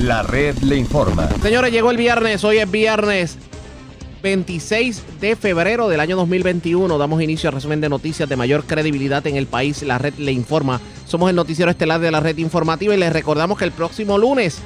La red le informa. Señores, llegó el viernes, hoy es viernes 26 de febrero del año 2021. Damos inicio al resumen de noticias de mayor credibilidad en el país. La red le informa. Somos el noticiero estelar de la red informativa y les recordamos que el próximo lunes,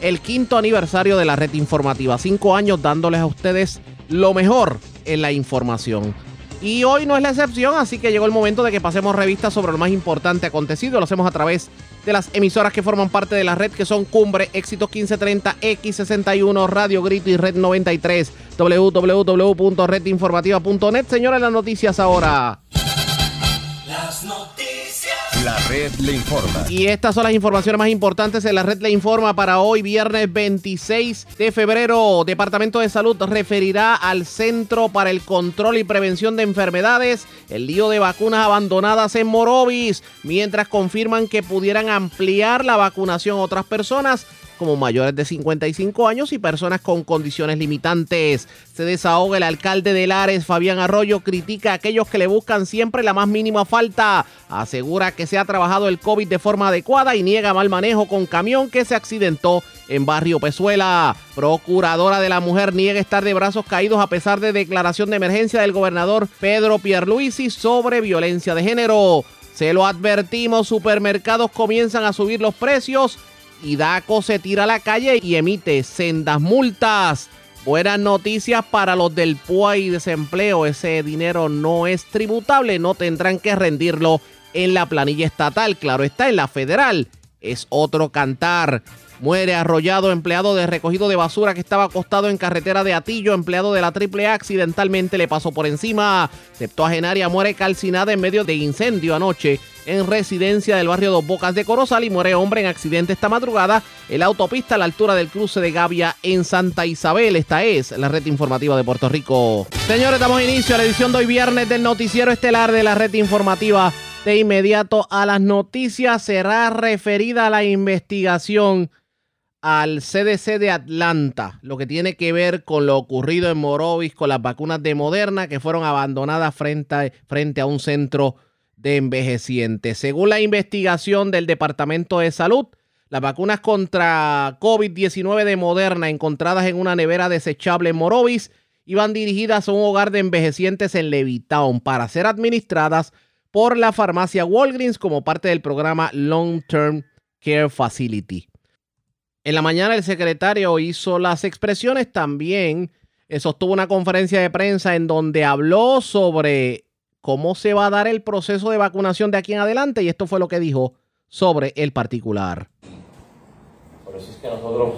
el quinto aniversario de la red informativa. Cinco años dándoles a ustedes lo mejor en la información. Y hoy no es la excepción, así que llegó el momento de que pasemos revistas sobre lo más importante acontecido. Lo hacemos a través de las emisoras que forman parte de la red, que son Cumbre, Éxito 1530, X61, Radio Grito y Red 93, www.redinformativa.net. Señores, las noticias ahora. Las noticias. La red le informa. Y estas son las informaciones más importantes en la red le informa para hoy, viernes 26 de febrero. Departamento de Salud referirá al Centro para el Control y Prevención de Enfermedades el lío de vacunas abandonadas en Morovis, mientras confirman que pudieran ampliar la vacunación a otras personas como mayores de 55 años y personas con condiciones limitantes. Se desahoga el alcalde de Lares, Fabián Arroyo, critica a aquellos que le buscan siempre la más mínima falta. Asegura que se ha trabajado el COVID de forma adecuada y niega mal manejo con camión que se accidentó en Barrio Pezuela. Procuradora de la Mujer niega estar de brazos caídos a pesar de declaración de emergencia del gobernador Pedro Pierluisi sobre violencia de género. Se lo advertimos, supermercados comienzan a subir los precios y DACO se tira a la calle y emite sendas multas. Buenas noticias para los del PUA y desempleo. Ese dinero no es tributable, no tendrán que rendirlo en la planilla estatal. Claro está, en la federal es otro cantar. Muere arrollado empleado de recogido de basura que estaba acostado en carretera de Atillo. Empleado de la AAA accidentalmente le pasó por encima. Septuagenaria muere calcinada en medio de incendio anoche en residencia del barrio Dos Bocas de Corozal y muere hombre en accidente esta madrugada en la autopista a la altura del cruce de Gavia en Santa Isabel. Esta es la red informativa de Puerto Rico. Señores, damos inicio a la edición de hoy viernes del noticiero estelar de la red informativa. De inmediato a las noticias será referida la investigación al CDC de Atlanta, lo que tiene que ver con lo ocurrido en Morovis con las vacunas de Moderna que fueron abandonadas frente frente a un centro de envejecientes. Según la investigación del Departamento de Salud, las vacunas contra COVID-19 de Moderna encontradas en una nevera desechable en Morovis iban dirigidas a un hogar de envejecientes en Levittown para ser administradas por la farmacia Walgreens como parte del programa Long Term Care Facility. En la mañana el secretario hizo las expresiones también, eh, sostuvo una conferencia de prensa en donde habló sobre cómo se va a dar el proceso de vacunación de aquí en adelante y esto fue lo que dijo sobre el particular. Por eso es que nosotros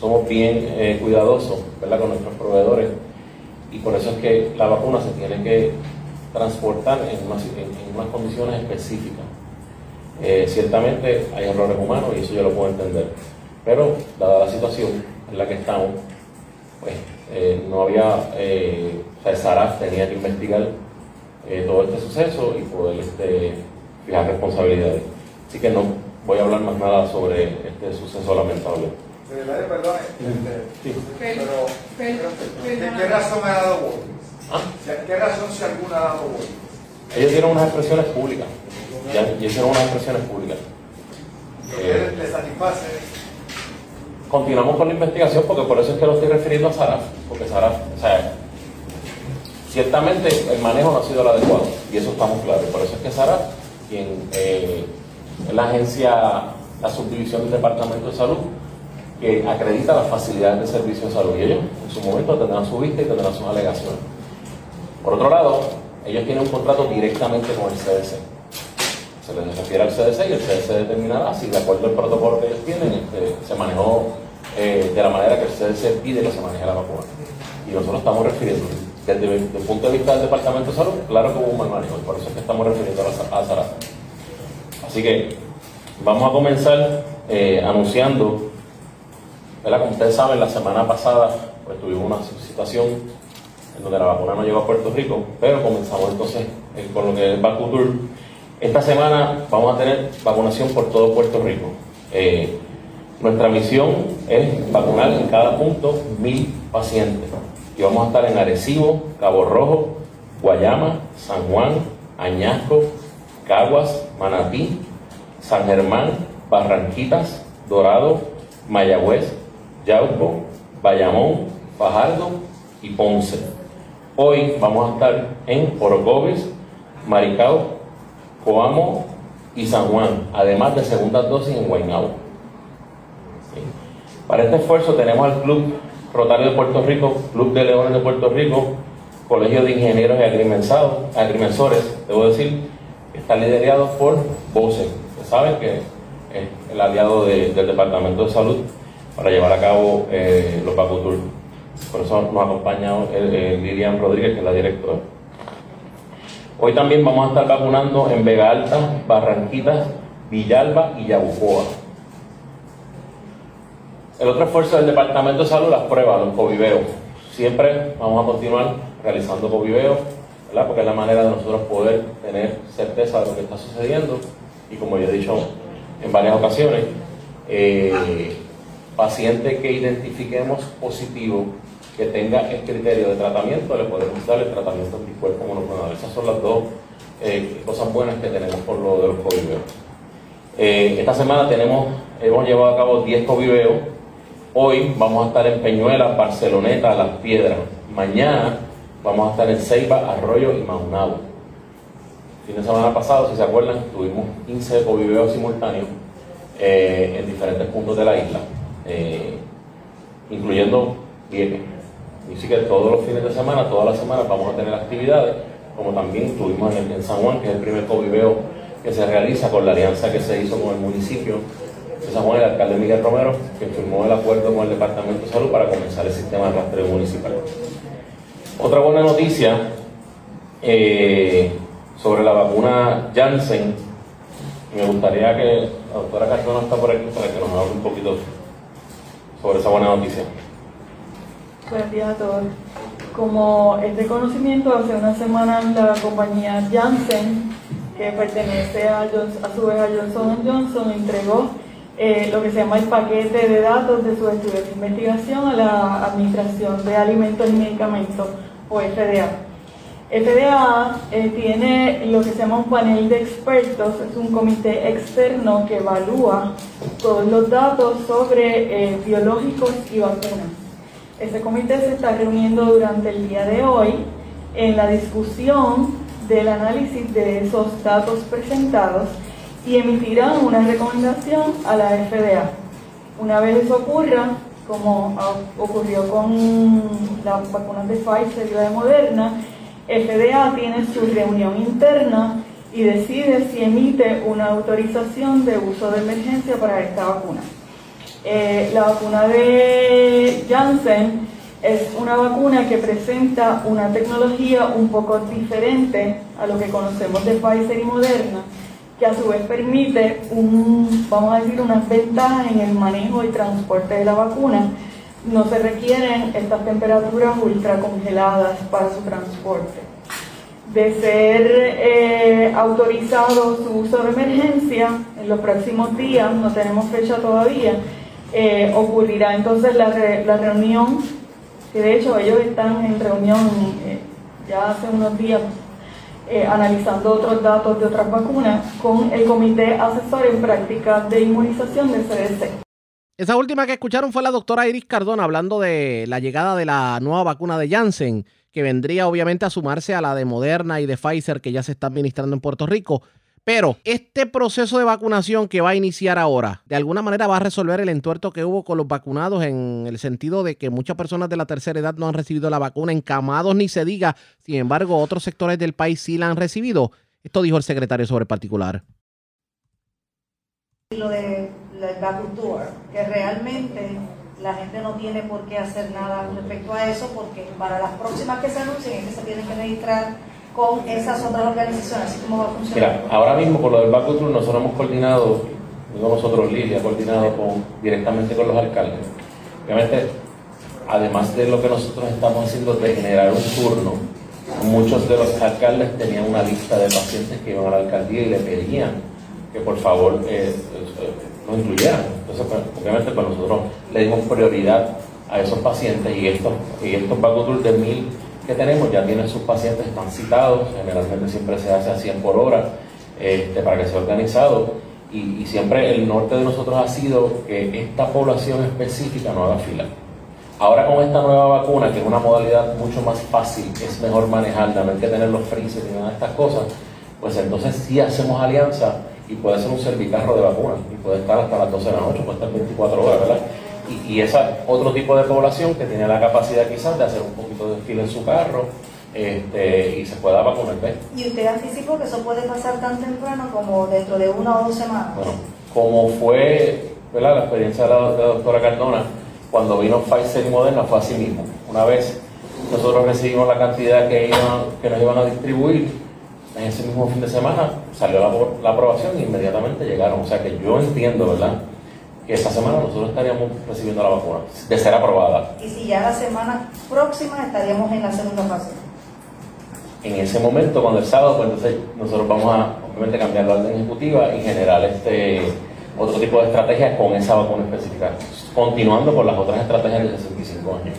somos bien eh, cuidadosos ¿verdad? con nuestros proveedores y por eso es que la vacuna se tiene que transportar en unas, condiciones específicas. Eh, ciertamente hay errores humanos y eso yo lo puedo entender, pero dada la situación en la que estamos, pues eh, no había, o sea, SARAF tenía que investigar eh, todo este suceso y poder este, fijar responsabilidades. Así que no voy a hablar más nada sobre este suceso lamentable. Perdón, este, pero, ¿qué razón ha dado vos? ¿Ah? ¿Qué razón si alguna ha dado vos? Ellos dieron unas expresiones públicas. Ya, hicieron unas expresiones públicas. Eh, ¿Le satisface? Continuamos con la investigación porque por eso es que lo estoy refiriendo a Saraf. Porque Saraf, o sea, Ciertamente el manejo no ha sido el adecuado y eso estamos claros. Por eso es que Sara, quien eh, es la agencia, la subdivisión del Departamento de Salud, que acredita las facilidades de servicio de salud y ellos en su momento tendrán su vista y tendrán sus alegaciones. Por otro lado, ellos tienen un contrato directamente con el CDC. Se les refiere al CDC y el CDC determinará si de acuerdo al protocolo que ellos tienen este, se manejó eh, de la manera que el CDC pide que se maneje la vacuna. Y nosotros estamos refiriendo desde el, punto de vista del Departamento de Salud, claro que hubo un mal manejo, y por eso es que estamos refiriendo a, Sara. Así que vamos a comenzar eh, anunciando, ¿verdad? como ustedes saben, la semana pasada pues, tuvimos una situación en donde la vacuna no llegó a Puerto Rico, pero comenzamos entonces eh, con lo que es Vacutur. Esta semana vamos a tener vacunación por todo Puerto Rico. Eh, nuestra misión es vacunar en cada punto mil pacientes y vamos a estar en Arecibo, Cabo Rojo, Guayama, San Juan, Añasco, Caguas, Manatí, San Germán, Barranquitas, Dorado, Mayagüez, Yauco, Bayamón, Fajardo y Ponce. Hoy vamos a estar en Orocovis, Maricao, Coamo y San Juan, además de segundas dosis en Guaynabo. Para este esfuerzo tenemos al Club Rotario de Puerto Rico, Club de Leones de Puerto Rico, Colegio de Ingenieros y Agrimensores, debo decir, que está liderado por VOCE, que saben que es el aliado del Departamento de Salud para llevar a cabo eh, los Vacutur. Por eso nos acompaña Lilian Rodríguez, que es la directora. Hoy también vamos a estar vacunando en Vega Alta, Barranquitas, Villalba y Yabucoa. El otro esfuerzo del Departamento de Salud, las pruebas, los coviveos. Siempre vamos a continuar realizando coviveos, porque es la manera de nosotros poder tener certeza de lo que está sucediendo. Y como ya he dicho en varias ocasiones, eh, paciente que identifiquemos positivo, que tenga el criterio de tratamiento, le podemos dar el tratamiento anticuerpo monoclonal. Esas son las dos eh, cosas buenas que tenemos por lo de los coviveos. Eh, esta semana tenemos, hemos llevado a cabo 10 coviveos Hoy vamos a estar en Peñuela, Barceloneta, Las Piedras. Mañana vamos a estar en Ceiba, Arroyo y Maunabo. Fin de semana pasado, si se acuerdan, tuvimos 15 coviveos simultáneos eh, en diferentes puntos de la isla, incluyendo Vieques. Y sí que todos los fines de semana, todas las semanas vamos a tener actividades, como también tuvimos en, en San Juan, que es el primer coviveo que se realiza con la alianza que se hizo con el municipio de San Juan, el alcalde Miguel Romero, que firmó el acuerdo con el Departamento de Salud para comenzar el sistema de rastreo municipal. Otra buena noticia eh, sobre la vacuna Janssen, me gustaría que la doctora Cardona está por aquí para que nos hable un poquito sobre esa buena noticia. Buenos días a todos. Como es de conocimiento, hace una semana la compañía Janssen, que pertenece a, a su vez a Johnson Johnson, entregó eh, lo que se llama el paquete de datos de su estudio de investigación a la Administración de Alimentos y Medicamentos, o FDA. FDA eh, tiene lo que se llama un panel de expertos, es un comité externo que evalúa todos los datos sobre eh, biológicos y vacunas. Ese comité se está reuniendo durante el día de hoy en la discusión del análisis de esos datos presentados y emitirán una recomendación a la FDA. Una vez eso ocurra, como ocurrió con las vacunas de Pfizer y la de Moderna, FDA tiene su reunión interna y decide si emite una autorización de uso de emergencia para esta vacuna. Eh, la vacuna de Janssen es una vacuna que presenta una tecnología un poco diferente a lo que conocemos de Pfizer y Moderna que a su vez permite, un, vamos a decir, unas ventajas en el manejo y transporte de la vacuna. No se requieren estas temperaturas ultra congeladas para su transporte. De ser eh, autorizado su uso de emergencia, en los próximos días, no tenemos fecha todavía, eh, ocurrirá entonces la, la, reunión, que de hecho ellos están en reunión eh, ya hace unos días eh, analizando otros datos de otras vacunas con el Comité Asesor en Prácticas de Inmunización de CDC. Esa última que escucharon fue la doctora Iris Cardona hablando de la llegada de la nueva vacuna de Janssen, que vendría obviamente a sumarse a la de Moderna y de Pfizer que ya se está administrando en Puerto Rico. Pero este proceso de vacunación que va a iniciar ahora, de alguna manera va a resolver el entuerto que hubo con los vacunados en el sentido de que muchas personas de la tercera edad no han recibido la vacuna, encamados ni se diga, sin embargo otros sectores del país sí la han recibido. Esto dijo el secretario sobre particular. Lo de la que realmente la gente no tiene por qué hacer nada respecto a eso, porque para las próximas que se anuncien se tienen que registrar con esas otras organizaciones? ¿Así cómo va a funcionar? Mira, ahora mismo por lo del Back nosotros hemos coordinado, digo nosotros Lilia, ha coordinado con, directamente con los alcaldes. Obviamente, además de lo que nosotros estamos haciendo de generar un turno, muchos de los alcaldes tenían una lista de pacientes que iban a la alcaldía y le pedían que por favor eh, eh nos incluyeran. Entonces, pues, obviamente, pues nosotros le dimos prioridad a esos pacientes y estos, y estos Back de mil que tenemos ya tienen sus pacientes, están citados, generalmente siempre se hace a 100 por hora este, para que sea organizado Y, siempre el norte de nosotros ha sido que esta población específica no haga fila. Ahora con esta nueva vacuna, que es una modalidad mucho más fácil, es mejor manejarla, no hay que tener los freezers ni nada de estas cosas, pues entonces sí hacemos alianza y puede ser un servicarro de vacuna y puede estar hasta las 12 de la noche, puede estar 24 horas, ¿verdad? Y, y esa otro tipo de población que tiene la capacidad quizás de hacer un de fila en su carro, este, y se pueda vacunar. ¿Y usted anticipó que eso puede pasar tan temprano como dentro de una o dos semanas? Bueno, como fue ¿verdad? la experiencia de la, doctora Cardona, cuando vino Pfizer y Moderna fue así mismo. Una vez nosotros recibimos la cantidad que, que nos iban a distribuir, en ese mismo fin de semana salió la, la aprobación e inmediatamente llegaron. O sea que yo entiendo, ¿verdad? Que esta semana nosotros estaríamos recibiendo la vacuna, de ser aprobada. Y si ya la semana próxima estaríamos en la segunda fase en ese momento, cuando el sábado, pues entonces nosotros vamos a obviamente cambiar la orden ejecutiva y generar este otro tipo de estrategias con esa vacuna específica, continuando con las otras estrategias de 65 años.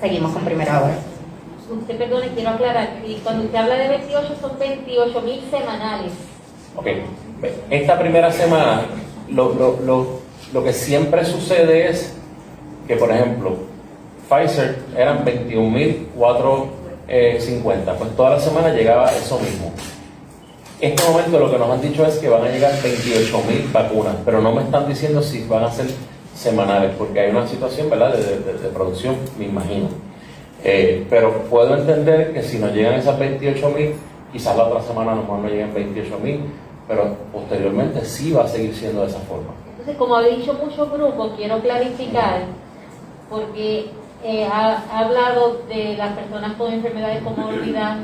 Seguimos con primera hora. Usted perdone, quiero aclarar, cuando usted habla de 28 son 28 mil semanales. Ok, esta primera semana lo, lo, lo, lo que siempre sucede es que, por ejemplo, Pfizer eran 21.004 eh, 50. Pues toda la semana llegaba eso mismo. En este momento lo que nos han dicho es que van a llegar 28 mil vacunas, pero no me están diciendo si van a ser semanales, porque hay una situación ¿verdad? De, producción, me imagino. Eh, pero puedo entender que si nos llegan esas 28 mil, quizás la otra semana a lo mejor no lleguen 28 mil, pero posteriormente sí va a seguir siendo de esa forma. Entonces, como ha dicho muchos grupos, quiero clarificar, porque eh, ha, hablado de las personas con enfermedades como olvidar,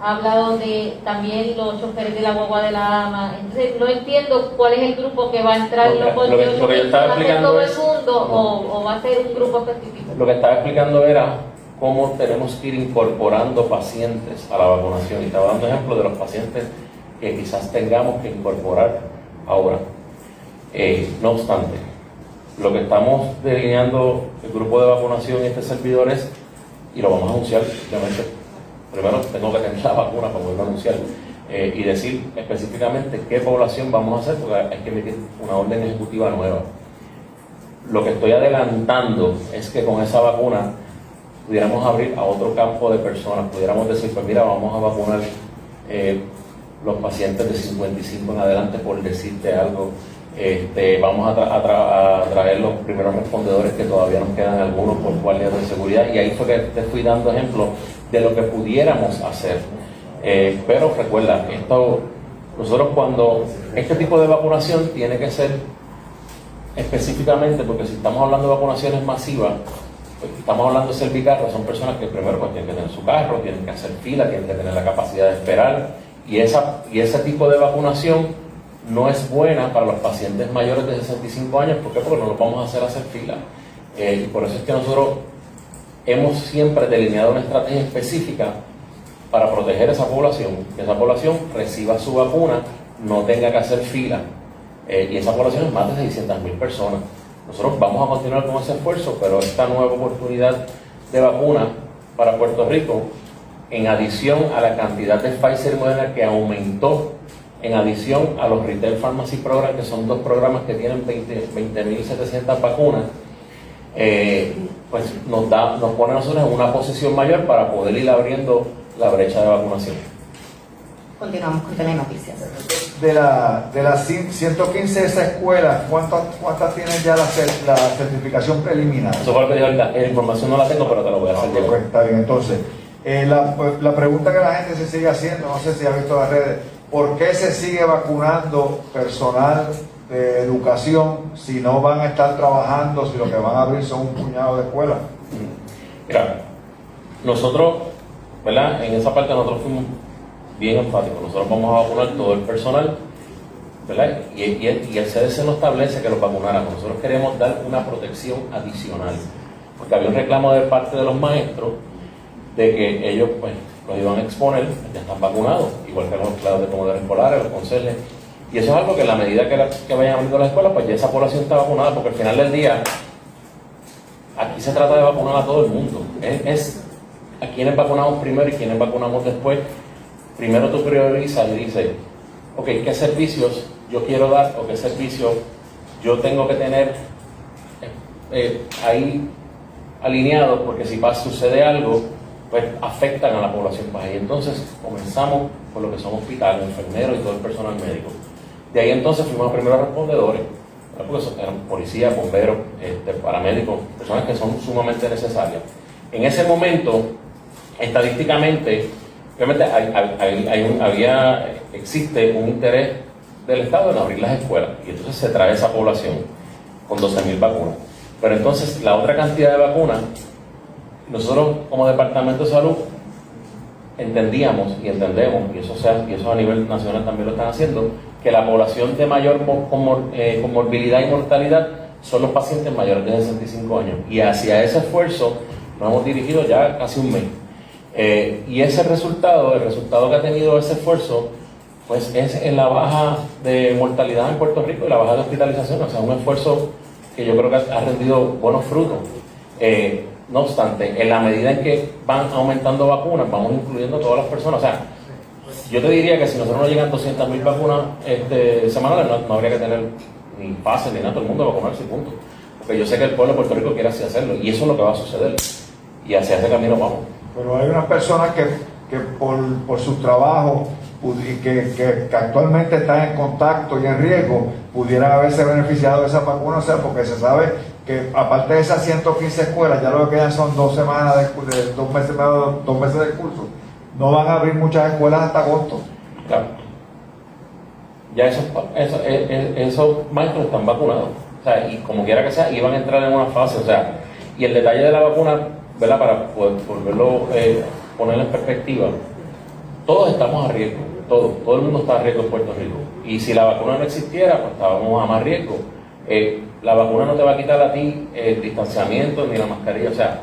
ha hablado de también los choferes de la guagua de la ama. Entonces, no entiendo cuál es el grupo que va a entrar que yo estaba explicando todo el mundo o, va a ser un grupo específico. Lo que estaba explicando era cómo tenemos que ir incorporando pacientes a la vacunación. Y estaba dando ejemplo de los pacientes que quizás tengamos que incorporar ahora. Eh, no obstante, lo que estamos delineando el grupo de vacunación y este servidor es, y lo vamos a anunciar, obviamente, primero tengo que tener la vacuna para poderlo anunciar eh, y decir específicamente qué población vamos a hacer, porque hay que emitir una orden ejecutiva nueva. Lo que estoy adelantando es que con esa vacuna pudiéramos abrir a otro campo de personas, pudiéramos decir, pues mira, vamos a vacunar eh, los pacientes de 55 en adelante, por decirte algo, este, vamos a, traer los primeros respondedores que todavía nos quedan algunos por guardias de seguridad y ahí fue que te fui dando ejemplos de lo que pudiéramos hacer. Eh, pero recuerda, esto, nosotros cuando este tipo de vacunación tiene que ser específicamente, porque si estamos hablando de vacunaciones masivas, pues, estamos hablando de cervicarro, son personas que primero pues, tienen que tener su carro, tienen que hacer fila, tienen que tener la capacidad de esperar, y, esa, y ese tipo de vacunación no es buena para los pacientes mayores de 65 años. ¿Por qué? Porque no los vamos a hacer hacer fila. Eh, y por eso es que nosotros hemos siempre delineado una estrategia específica para proteger esa población, que esa población reciba su vacuna, no tenga que hacer fila. Eh, y esa población es más de 600 mil personas. Nosotros vamos a continuar con ese esfuerzo, pero esta nueva oportunidad de vacuna para Puerto Rico, en adición a la cantidad de Pfizer Moderna que aumentó en adición a los Retail Pharmacy Program, que son dos programas que tienen 20.700 vacunas, eh, pues nos, da, nos pone a nosotros en una posición mayor para poder ir abriendo la brecha de vacunación. Continuamos con Telenoticias. De, la, de las 115 de esas escuelas, ¿cuántas, cuántas tienen ya la, la certificación preliminar? Eso fue lo que dijo la, la, información no la tengo, pero te lo voy a hacer. Ah, pues, está bien, entonces, eh, la, pues, la pregunta que la gente se sigue haciendo, no sé si ha visto las redes, ¿por qué se sigue vacunando personal de educación si no van a estar trabajando, si lo que van a abrir son un puñado de escuelas? Mira, nosotros, ¿verdad? En esa parte nosotros fuimos bien enfáticos. Nosotros vamos a vacunar todo el personal, ¿verdad? Y, y, el CDC no establece que los vacunáramos. Nosotros queremos dar una protección adicional. Porque había un reclamo de parte de los maestros de que ellos, pues, los iban a exponer, ya están vacunados, igual que los empleados de comedores escolares, los conseles. Y eso es algo que en la medida que, que vayan abriendo la escuela, pues ya esa población está vacunada, porque al final del día, aquí se trata de vacunar a todo el mundo. Es, a quienes vacunamos primero y quienes vacunamos después. Primero tú priorizas y dices, ok, ¿qué servicios yo quiero dar o qué servicios yo tengo que tener eh, eh, ahí alineados? Porque si pasa, sucede algo, pues afectan a la población. Y entonces comenzamos por lo que son hospitales, enfermeros y todo el personal médico. De ahí entonces fuimos a primeros respondedores, porque eran policías, bomberos, este, paramédicos, personas que son sumamente necesarias. En ese momento, estadísticamente, obviamente hay, había, existe un interés del Estado en abrir las escuelas y entonces se trae esa población con 12.000 vacunas. Pero entonces la otra cantidad de vacunas, nosotros como Departamento de Salud entendíamos y entendemos, y eso, sea, y eso a nivel nacional también lo están haciendo, que la población de mayor eh, comorbilidad y mortalidad son los pacientes mayores de 65 años. Y hacia ese esfuerzo nos hemos dirigido ya casi un mes. Eh, y ese resultado, el resultado que ha tenido ese esfuerzo, pues es en la baja de mortalidad en Puerto Rico y la baja de hospitalización. O sea, un esfuerzo que yo creo que ha rendido buenos frutos. Eh, no obstante, en la medida en que van aumentando vacunas, vamos incluyendo a todas las personas. O sea, yo te diría que si nosotros no llegan 200.000 vacunas este, semanales, no, habría que tener ni pases ni nada, todo el mundo vacunarse, punto. Porque yo sé que el pueblo de Puerto Rico quiere así hacerlo y eso es lo que va a suceder. Y hacia ese camino vamos. Pero hay unas personas que, que por, por su trabajo y que, que, actualmente están en contacto y en riesgo, pudieran haberse beneficiado de esa vacuna, o sea, porque se sabe aparte de esas 115 escuelas, ya lo que quedan son dos semanas, de, dos, meses, dos meses de curso, no van a abrir muchas escuelas hasta agosto. Claro. Ya esos, esos, e, e, esos maestros están vacunados. O sea, y como quiera que sea, iban a entrar en una fase. O sea, y el detalle de la vacuna, ¿verdad? Para poder volverlo, eh, en perspectiva, todos estamos a riesgo. Todo, todo el mundo está a riesgo en Puerto Rico. Y si la vacuna no existiera, pues estábamos a más riesgo. Eh, la vacuna no te va a quitar a ti el distanciamiento ni la mascarilla, o sea,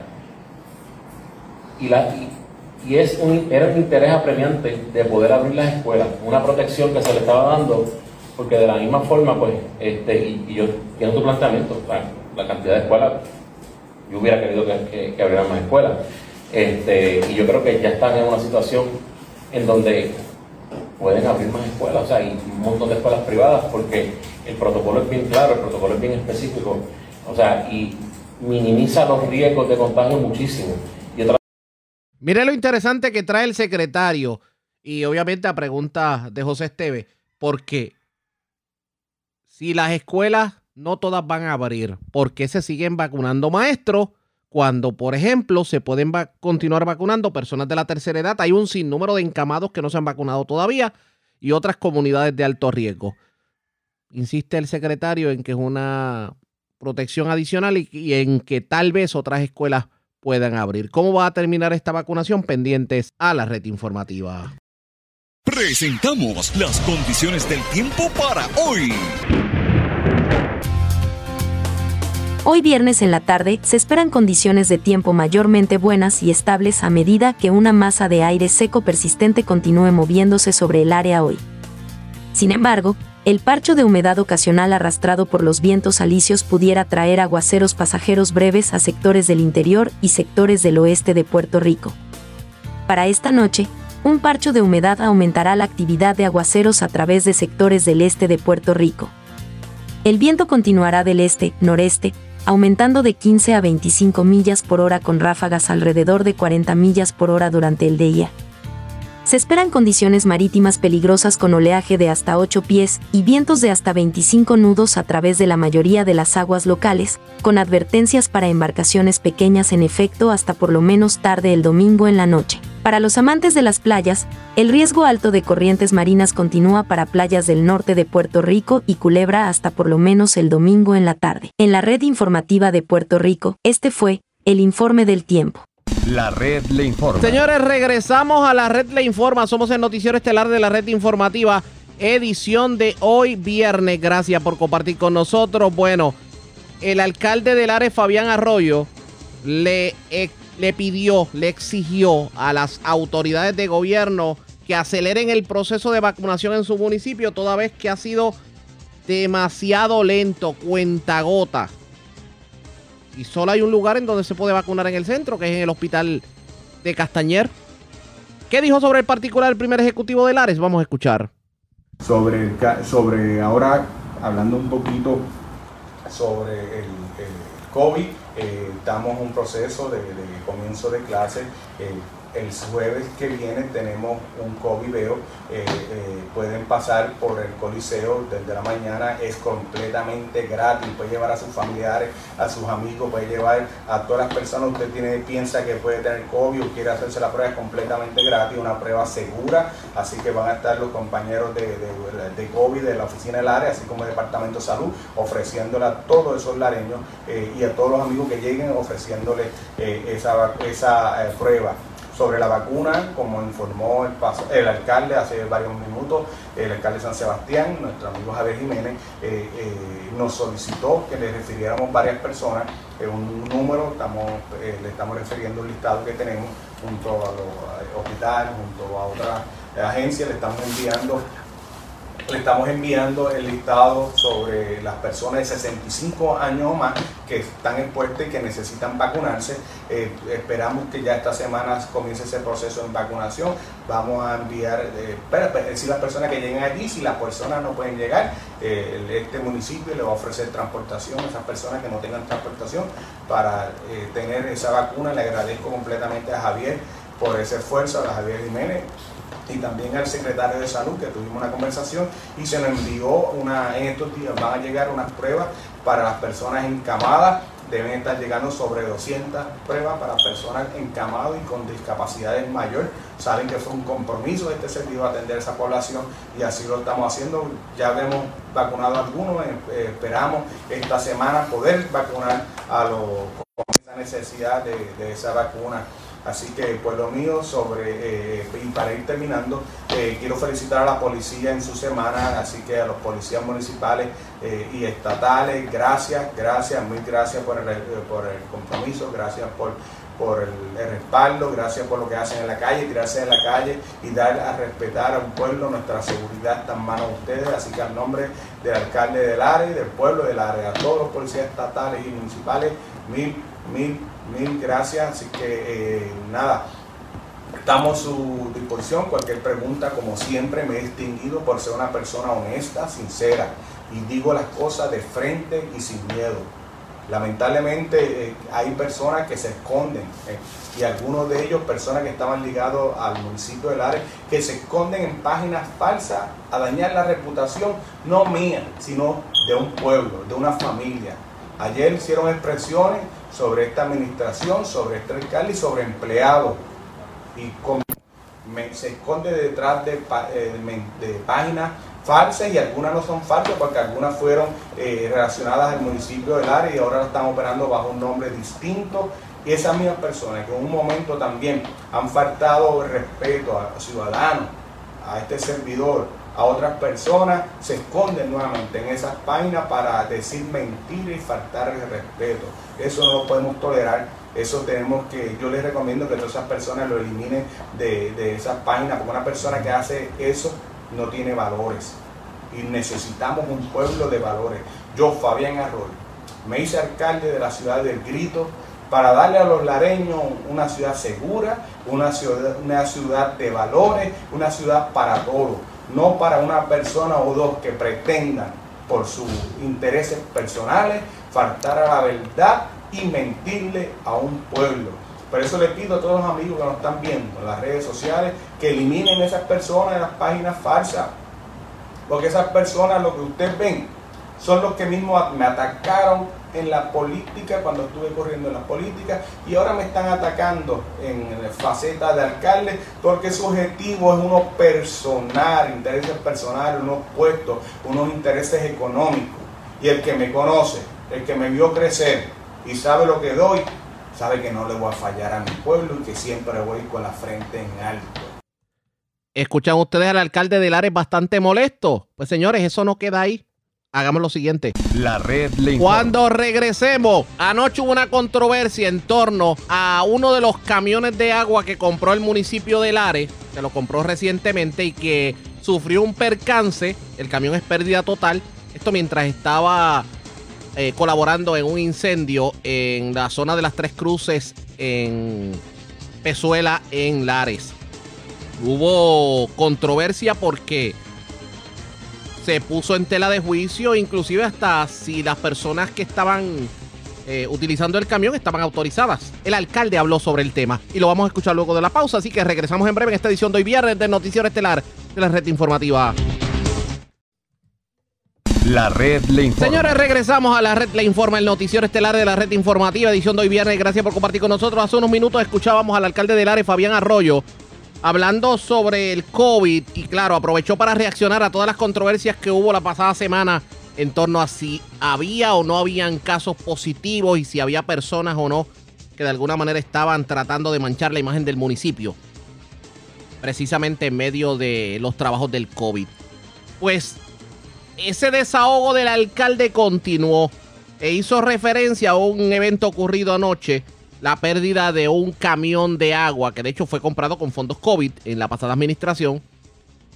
y, la, es un, era un interés apremiante de poder abrir las escuelas, una protección que se le estaba dando, porque de la misma forma, pues, este, y, yo entiendo tu planteamiento, la cantidad de escuelas, yo hubiera querido que, que, abrieran más escuelas, este, y yo creo que ya están en una situación en donde pueden abrir más escuelas, o sea, hay un montón de escuelas privadas, porque el protocolo es bien claro, el protocolo es bien específico, o sea, y minimiza los riesgos de contagio muchísimo. Mire lo interesante que trae el secretario, y obviamente a pregunta de José Esteve, porque si las escuelas no todas van a abrir, ¿por qué se siguen vacunando maestros? cuando, por ejemplo, se pueden continuar vacunando personas de la tercera edad. Hay un sinnúmero de encamados que no se han vacunado todavía y otras comunidades de alto riesgo. Insiste el secretario en que es una protección adicional y, en que tal vez otras escuelas puedan abrir. ¿Cómo va a terminar esta vacunación? Pendientes a la red informativa. Presentamos las condiciones del tiempo para hoy. Hoy viernes en la tarde se esperan condiciones de tiempo mayormente buenas y estables a medida que una masa de aire seco persistente continúe moviéndose sobre el área hoy. Sin embargo, el parcho de humedad ocasional arrastrado por los vientos alisios pudiera traer aguaceros pasajeros breves a sectores del interior y sectores del oeste de Puerto Rico. Para esta noche, un parcho de humedad aumentará la actividad de aguaceros a través de sectores del este de Puerto Rico. El viento continuará del este-noreste, aumentando de 15 a 25 millas por hora con ráfagas alrededor de 40 millas por hora durante el día. Se esperan condiciones marítimas peligrosas con oleaje de hasta 8 pies y vientos de hasta 25 nudos a través de la mayoría de las aguas locales, con advertencias para embarcaciones pequeñas en efecto hasta por lo menos tarde el domingo en la noche. Para los amantes de las playas, el riesgo alto de corrientes marinas continúa para playas del norte de Puerto Rico y Culebra hasta por lo menos el domingo en la tarde. En la red informativa de Puerto Rico, este fue el informe del tiempo. La red le informa. Señores, regresamos a la red le informa. Somos el noticiero estelar de la red informativa, edición de hoy viernes. Gracias por compartir con nosotros. Bueno, el alcalde del área, Fabián Arroyo, le le pidió, le exigió a las autoridades de gobierno que aceleren el proceso de vacunación en su municipio, toda vez que ha sido demasiado lento, cuenta gota. Y solo hay un lugar en donde se puede vacunar en el centro, que es en el hospital de Castañer. ¿Qué dijo sobre el particular el primer ejecutivo de Lares? Vamos a escuchar. Sobre, sobre ahora, hablando un poquito sobre el, COVID, eh, estamos en un proceso de, comienzo de clase. Eh, el jueves que viene tenemos un COVID veo, eh, eh, pueden pasar por el Coliseo desde la mañana, es completamente gratis, puede llevar a sus familiares, a sus amigos, puede llevar a todas las personas, usted tiene, piensa que puede tener COVID o quiere hacerse la prueba, es completamente gratis, una prueba segura, así que van a estar los compañeros de, COVID de la oficina del área, así como el Departamento de Salud, ofreciéndole a todos esos lareños eh, y a todos los amigos que lleguen, ofreciéndole esa, esa prueba sobre la vacuna, como informó el, el, alcalde hace varios minutos, el alcalde de San Sebastián, nuestro amigo Javier Jiménez, eh, eh, nos solicitó que le refiriéramos varias personas, eh, un número, estamos, le estamos refiriendo un listado que tenemos junto a los hospitales, junto a otras agencias, le estamos enviando le estamos enviando el listado sobre las personas de 65 años o más que están expuestas y que necesitan vacunarse. Eh, esperamos que ya esta semana comience ese proceso de vacunación. Vamos a enviar, eh, pero, si las personas que lleguen allí, si las personas no pueden llegar, eh, este municipio le va a ofrecer transportación a esas personas que no tengan transportación para tener esa vacuna. Le agradezco completamente a Javier por ese esfuerzo, a Javier Jiménez y también al secretario de salud que tuvimos una conversación y se nos envió una, en estos días van a llegar unas pruebas para las personas encamadas, deben estar llegando sobre 200 pruebas para personas encamadas y con discapacidades mayores. Saben que fue un compromiso de este servicio atender a esa población y así lo estamos haciendo. Ya hemos vacunado a algunos, eh, esperamos esta semana poder vacunar a los con esa necesidad de esa vacuna Así que, pueblo mío, sobre, eh, y para ir terminando, eh, quiero felicitar a la policía en su semana, así que a los policías municipales eh, y estatales, gracias, gracias, muy gracias por el, por el compromiso, gracias por, por el, respaldo, gracias por lo que hacen en la calle, gracias en la calle y dar a respetar a un pueblo, nuestra seguridad está en manos de ustedes, así que al nombre del alcalde del área del pueblo del área, a todos los policías estatales y municipales, mil, mil Mil gracias, así que eh, nada, estamos a su disposición. Cualquier pregunta, como siempre, me he distinguido por ser una persona honesta, sincera y digo las cosas de frente y sin miedo. Lamentablemente eh, hay personas que se esconden eh, y algunos de ellos, personas que estaban ligados al municipio del área, que se esconden en páginas falsas a dañar la reputación, no mía, sino de un pueblo, de una familia. Ayer hicieron expresiones sobre esta administración, sobre este alcalde y sobre empleados. Y se esconde detrás de, eh, de, páginas falsas y algunas no son falsas porque algunas fueron eh, relacionadas al municipio del área y ahora están operando bajo un nombre distinto. Y esas mismas personas que en un momento también han faltado respeto a los ciudadanos, a este servidor, a otras personas, se esconden nuevamente en esas páginas para decir mentiras y faltar el respeto. Eso no lo podemos tolerar. Eso tenemos que, yo les recomiendo que todas esas personas lo eliminen de, de esas páginas, porque una persona que hace eso no tiene valores. Y necesitamos un pueblo de valores. Yo, Fabián Arroyo, me hice alcalde de la ciudad del Grito para darle a los lareños una ciudad segura, una ciudad, una ciudad de valores, una ciudad para todos, no para una persona o dos que pretendan por sus intereses personales faltar a la verdad y mentirle a un pueblo. Por eso le pido a todos los amigos que nos están viendo en las redes sociales que eliminen esas personas de las páginas falsas. Porque esas personas, lo que ustedes ven, son los que mismos me atacaron en la política, cuando estuve corriendo en la política, y ahora me están atacando en faceta de alcalde, porque su objetivo es uno personal, intereses personales, unos puestos, unos intereses económicos. Y el que me conoce, el que me vio crecer y sabe lo que doy, sabe que no le voy a fallar a mi pueblo y que siempre voy con la frente en alto. ¿Escuchan ustedes al alcalde de Lares bastante molesto? Pues señores, eso no queda ahí. Hagamos lo siguiente. La red Cuando regresemos, anoche hubo una controversia en torno a uno de los camiones de agua que compró el municipio de Lares, que lo compró recientemente y que sufrió un percance. El camión es pérdida total. Esto mientras estaba eh, colaborando en un incendio en la zona de las Tres Cruces en Pezuela, en Lares. Hubo controversia porque se puso en tela de juicio, inclusive hasta si las personas que estaban eh, utilizando el camión estaban autorizadas. El alcalde habló sobre el tema y lo vamos a escuchar luego de la pausa, así que regresamos en breve en esta edición de hoy viernes del Noticiero Estelar de la Red Informativa. La red le informa. Señores, regresamos a la red le informa, el noticiero estelar de la red informativa, edición de hoy viernes. Gracias por compartir con nosotros. Hace unos minutos escuchábamos al alcalde del área, Fabián Arroyo, hablando sobre el COVID y claro, aprovechó para reaccionar a todas las controversias que hubo la pasada semana en torno a si había o no habían casos positivos y si había personas o no que de alguna manera estaban tratando de manchar la imagen del municipio, precisamente en medio de los trabajos del COVID. Pues ese desahogo del alcalde continuó e hizo referencia a un evento ocurrido anoche, la pérdida de un camión de agua, que de hecho fue comprado con fondos COVID en la pasada administración,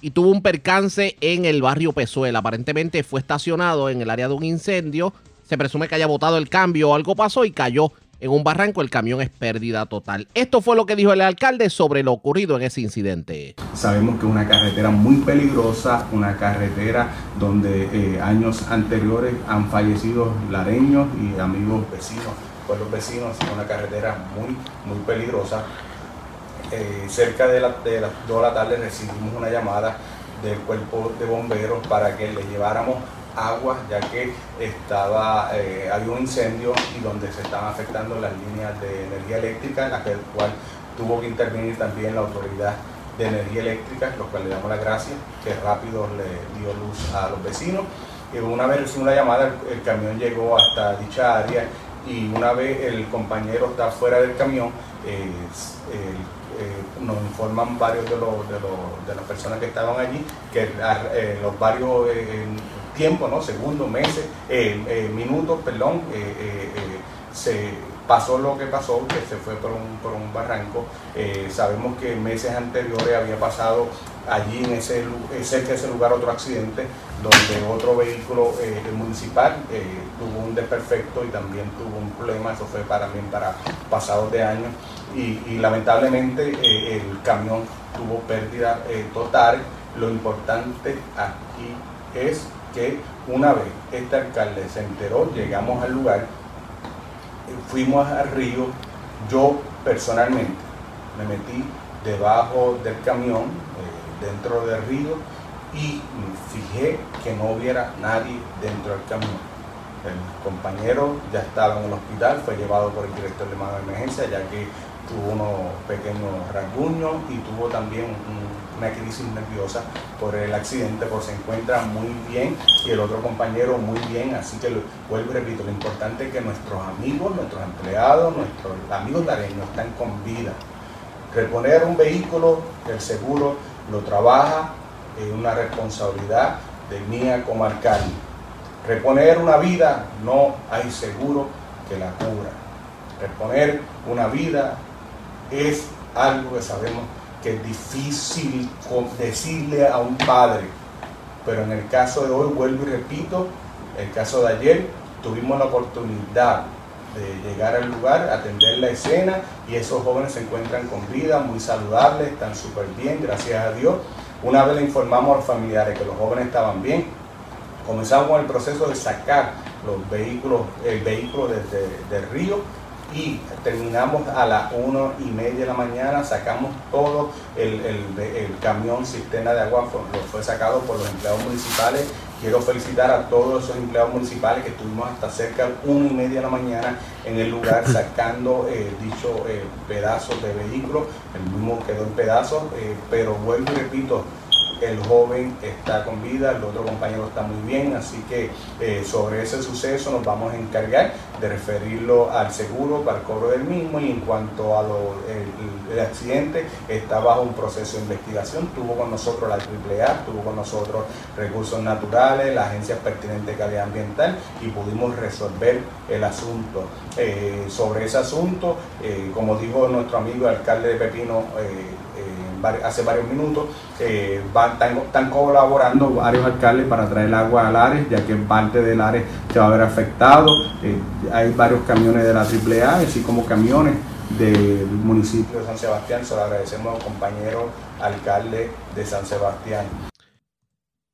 y tuvo un percance en el barrio Pezuela. Aparentemente fue estacionado en el área de un incendio, se presume que haya botado el cambio o algo pasó y cayó en un barranco, el camión es pérdida total. Esto fue lo que dijo el alcalde sobre lo ocurrido en ese incidente. Sabemos que es una carretera muy peligrosa, una carretera donde eh, años anteriores han fallecido lareños y amigos vecinos, pueblos vecinos, es una carretera muy, muy peligrosa. Eh, cerca de, las 2 de la tarde recibimos una llamada del cuerpo de bomberos para que le lleváramos agua, ya que estaba, eh, había un incendio y donde se estaban afectando las líneas de energía eléctrica, en la cual tuvo que intervenir también la autoridad de energía eléctrica, lo cual le damos las gracias, que rápido le dio luz a los vecinos. Y una vez recibimos la llamada, el, camión llegó hasta dicha área y una vez el compañero está fuera del camión, eh, eh, nos informan varios de, los, de, las personas que estaban allí que los varios tiempo, ¿no? segundos, meses, eh, eh, minutos, perdón, eh, se pasó lo que pasó, que se fue por un, por un barranco. sabemos que meses anteriores había pasado allí en ese cerca de ese lugar otro accidente donde otro vehículo municipal tuvo un desperfecto y también tuvo un problema, eso fue para, también para pasados de años y, y lamentablemente el camión tuvo pérdida total. Lo importante aquí es que una vez este alcalde se enteró, llegamos al lugar, fuimos al río, yo personalmente me metí debajo del camión, eh, dentro del río, y fijé que no hubiera nadie dentro del camión. El compañero ya estaba en el hospital, fue llevado por el director de mano de emergencia, ya que tuvo unos pequeños rasguños y tuvo también una crisis nerviosa por el accidente, porque se encuentra muy bien y el otro compañero muy bien, así que vuelvo y repito, lo importante es que nuestros amigos, nuestros empleados, nuestros amigos tareños están con vida. Reponer un vehículo, el seguro lo trabaja, es una responsabilidad de mía como alcalde. Reponer una vida, no hay seguro que la cubra. Reponer una vida es algo que sabemos que es difícil decirle a un padre. Pero en el caso de hoy, vuelvo y repito, el caso de ayer, tuvimos la oportunidad de llegar al lugar, atender la escena y esos jóvenes se encuentran con vida, muy saludables, están súper bien, gracias a Dios. Una vez le informamos a los familiares que los jóvenes estaban bien, comenzamos el proceso de sacar los vehículos, el vehículo desde el río y terminamos a las una y media de la mañana, sacamos todo el, camión cisterna de agua, fue sacado por los empleados municipales. Quiero felicitar a todos esos empleados municipales que estuvimos hasta cerca de una y media de la mañana en el lugar sacando eh, dicho eh, pedazos de vehículo, el mismo quedó en pedazos, eh, pero vuelvo y repito, el joven está con vida, el otro compañero está muy bien, así que eh, sobre ese suceso nos vamos a encargar de referirlo al seguro para el cobro del mismo y en cuanto a accidente está bajo un proceso de investigación, tuvo con nosotros la AAA, tuvo con nosotros recursos naturales, la agencia pertinente de calidad ambiental y pudimos resolver el asunto. Eh, sobre ese asunto, eh, como dijo nuestro amigo alcalde de Pepino, hace varios minutos, eh, están, colaborando varios alcaldes para traer agua a Lares, ya que parte de Lares se va a ver afectado. Eh, hay varios camiones de la AAA, así como camiones del municipio de San Sebastián. Se lo agradecemos al compañero alcalde de San Sebastián.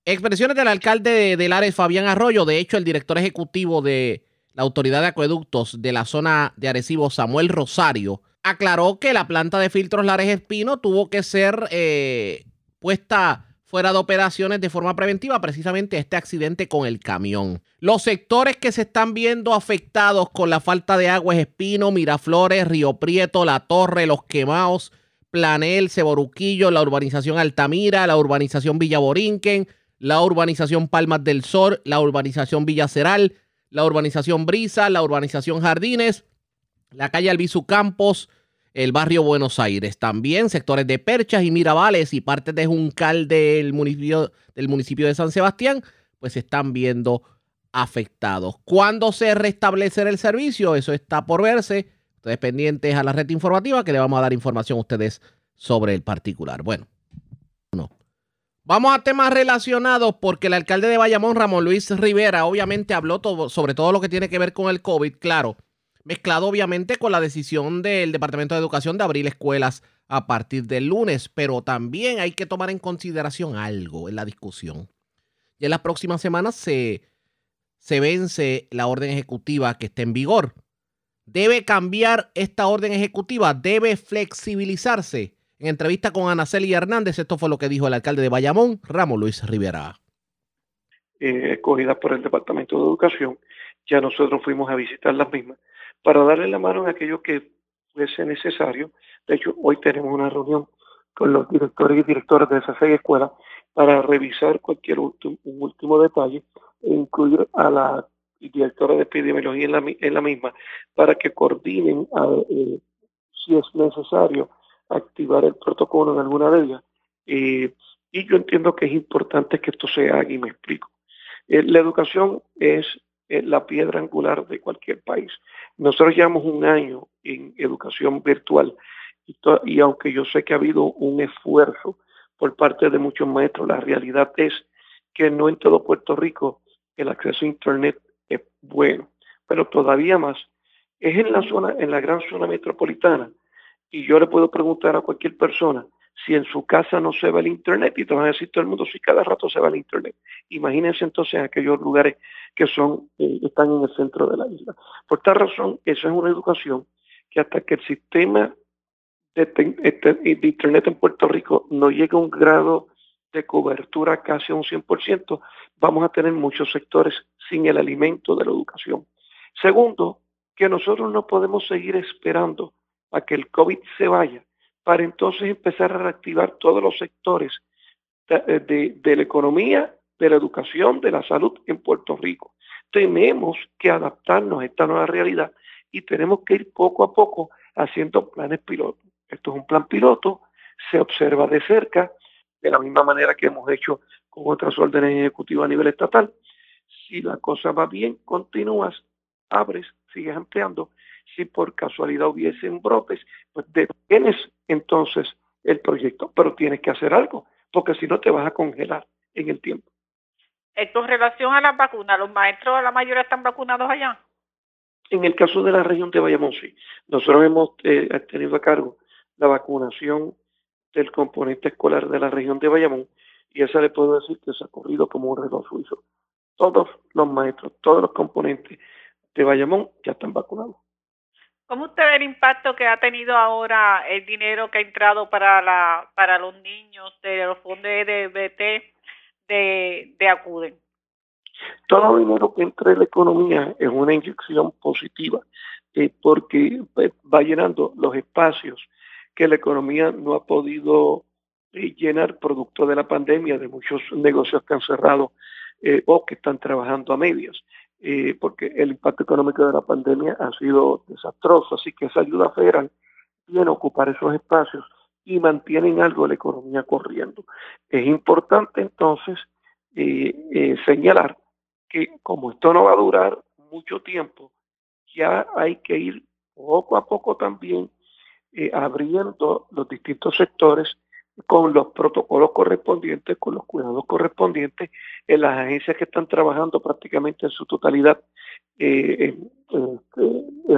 Expresiones del alcalde de, Lares, Fabián Arroyo. De hecho, el director ejecutivo de la Autoridad de Acueductos de la zona de Arecibo, Samuel Rosario, aclaró que la planta de filtros Lares Espino tuvo que ser eh, puesta fuera de operaciones de forma preventiva precisamente este accidente con el camión. Los sectores que se están viendo afectados con la falta de agua es Espino, Miraflores, Río Prieto, La Torre, Los Quemaos, Planel, Ceboruquillo, la urbanización Altamira, la urbanización Villa Borinquen, la urbanización Palmas del Sol, la urbanización Villa Ceral, la urbanización Brisa, la urbanización Jardines, la calle Albizu Campos, el barrio Buenos Aires. También sectores de Perchas y Mirabales y partes de Juncal del municipio, del municipio de San Sebastián, pues están viendo afectados. ¿Cuándo se restablecerá el servicio? Eso está por verse. Ustedes pendientes a la red informativa que le vamos a dar información a ustedes sobre el particular. Bueno, no. Vamos a temas relacionados porque el alcalde de Bayamón, Ramón Luis Rivera, obviamente habló sobre todo lo que tiene que ver con el COVID, claro mezclado obviamente con la decisión del Departamento de Educación de abrir escuelas a partir del lunes, pero también hay que tomar en consideración algo en la discusión. Y en las próximas semanas se, se vence la orden ejecutiva que está en vigor. ¿Debe cambiar esta orden ejecutiva? ¿Debe flexibilizarse? En entrevista con Anaceli Hernández, esto fue lo que dijo el alcalde de Bayamón, Ramón Luis Rivera. Eh, escogida por el Departamento de Educación, ya nosotros fuimos a visitar las mismas para darle la mano en aquello que fuese necesario. De hecho, hoy tenemos una reunión con los directores y directoras de esas seis escuelas para revisar cualquier último, detalle e incluir a la directora de epidemiología en la, misma para que coordinen eh, si es necesario activar el protocolo en alguna de ellas. Eh, y yo entiendo que es importante que esto se haga y me explico. Eh, la educación es la piedra angular de cualquier país. Nosotros llevamos un año en educación virtual y, aunque yo sé que ha habido un esfuerzo por parte de muchos maestros, la realidad es que no en todo Puerto Rico el acceso a Internet es bueno, pero todavía más es en la zona, en la gran zona metropolitana. Y yo le puedo preguntar a cualquier persona si en su casa no se va el Internet y te van a decir todo el mundo si cada rato se va el Internet. Imagínense entonces aquellos lugares que son eh, están en el centro de la isla. Por tal razón, eso es una educación que hasta que el sistema de, este, de, Internet en Puerto Rico no llegue a un grado de cobertura casi a un 100%, vamos a tener muchos sectores sin el alimento de la educación. Segundo, que nosotros no podemos seguir esperando a que el COVID se vaya para entonces empezar a reactivar todos los sectores de, de la economía de la educación, de la salud en Puerto Rico. Tenemos que adaptarnos a esta nueva realidad y tenemos que ir poco a poco haciendo planes pilotos. Esto es un plan piloto, se observa de cerca, de la misma manera que hemos hecho con otras órdenes ejecutivas a nivel estatal. Si la cosa va bien, continúas, abres, sigues ampliando. Si por casualidad hubiesen brotes, pues detienes entonces el proyecto, pero tienes que hacer algo, porque si no te vas a congelar en el tiempo. Relación a las vacunas, ¿los maestros, la mayoría están vacunados allá? En el caso de la región de Bayamón, sí. Nosotros hemos eh, tenido a cargo la vacunación del componente escolar de la región de Bayamón y esa le puedo decir que se ha corrido como un reloj suizo. Todos los maestros, todos los componentes de Bayamón ya están vacunados. ¿Cómo usted ve el impacto que ha tenido ahora el dinero que ha entrado para la para los niños de los fondos de BT de, de acuden. Todo dinero que entra en la economía es una inyección positiva eh, porque pues, va llenando los espacios que la economía no ha podido eh, llenar producto de la pandemia, de muchos negocios que han cerrado eh, o que están trabajando a medias, porque el impacto económico de la pandemia ha sido desastroso, así que esa ayuda federal viene a ocupar esos espacios y mantienen algo la economía corriendo. Es importante entonces eh, eh, señalar que como esto no va a durar mucho tiempo, ya hay que ir poco a poco también eh, abriendo los distintos sectores con los protocolos correspondientes, con los cuidados correspondientes en las agencias que están trabajando prácticamente en su totalidad en,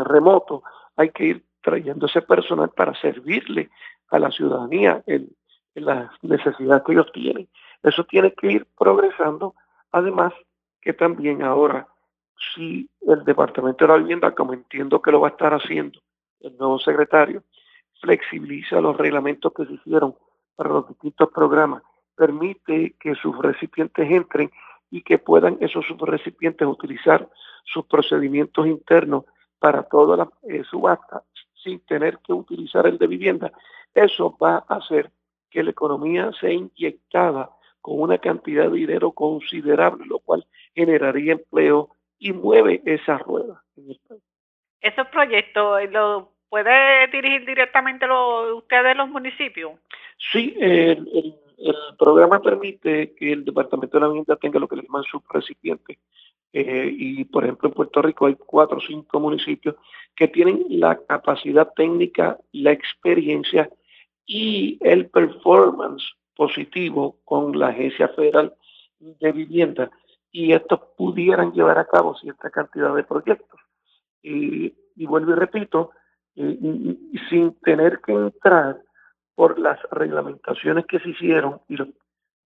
remoto. Hay que ir trayendo ese personal para servirle a la ciudadanía en, las necesidades que ellos tienen. Eso tiene que ir progresando. Además, que también ahora, si el Departamento de la Vivienda, como entiendo que lo va a estar haciendo el nuevo secretario, flexibiliza los reglamentos que se hicieron para los distintos programas, permite que sus recipientes entren y que puedan esos subrecipientes utilizar sus procedimientos internos para toda la eh, subasta sin tener que utilizar el de vivienda, eso va a hacer que la economía sea inyectada con una cantidad de dinero considerable, lo cual generaría empleo y mueve esa rueda en el país. ¿Esos proyectos los puede dirigir directamente ustedes los municipios? Sí, el, programa permite que el Departamento de la Vivienda tenga lo que le llaman subrecipientes. Eh, y, por ejemplo, en Puerto Rico hay cuatro o cinco municipios que tienen la capacidad técnica, la experiencia y el performance positivo con la Agencia Federal de Vivienda y estos pudieran llevar a cabo cierta cantidad de proyectos. Y, vuelvo y repito, sin tener que entrar por las reglamentaciones que se hicieron y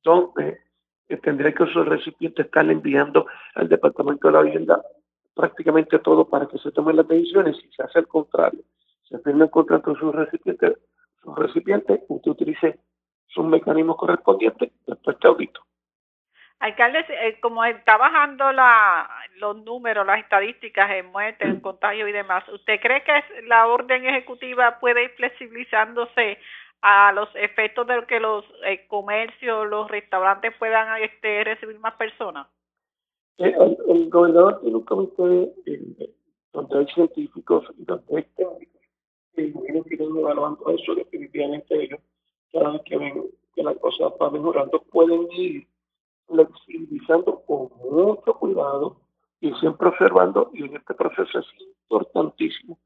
donde eh, tendría que esos recipientes estar enviando al Departamento de la Vivienda prácticamente todo para que se tomen las decisiones y se hace el contrario. Se firma el contrato de sus recipientes, sus recipientes, usted utilice sus mecanismos correspondientes, después te audito. Alcalde, eh, como está bajando la, los números, las estadísticas en muerte, en contagio y demás, ¿usted cree que la orden ejecutiva puede ir flexibilizándose a los efectos de que los eh, comercios, los restaurantes puedan este, recibir más personas? Eh, el, gobernador tiene un comité donde hay científicos y donde técnicos evaluando eso definitivamente ellos cada vez que ven que la cosa va mejorando pueden ir flexibilizando con mucho cuidado y siempre observando, y en este proceso es importantísimo,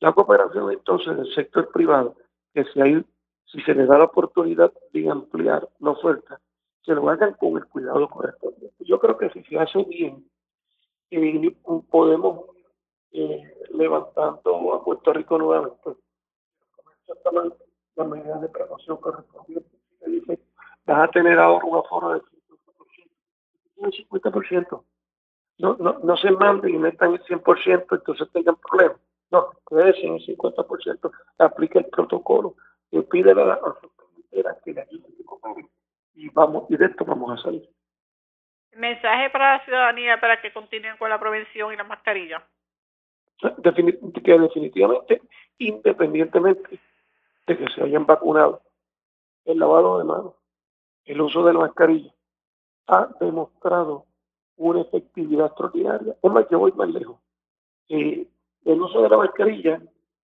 la cooperación entonces del sector privado, que si, hay, si se le da la oportunidad de ampliar la oferta, se lo hagan con el cuidado correspondiente. Yo creo que si se hace bien, eh, podemos eh, levantando a Puerto Rico nuevamente. las medidas de precaución correspondientes. Dice, vas a tener ahora un aforo de un 50%. No, no, no se manden y metan el 100%, entonces tengan problemas. No, en el 50%, aplica el protocolo y pide a la que le y vamos, y de esto vamos a salir. Mensaje para la ciudadanía para que continúen con la prevención y la mascarilla. que definitivamente, independientemente de que se hayan vacunado, el lavado de manos, el uso de la mascarilla, ha demostrado una efectividad extraordinaria. Es más, yo voy más lejos. Eh, el uso de la mascarilla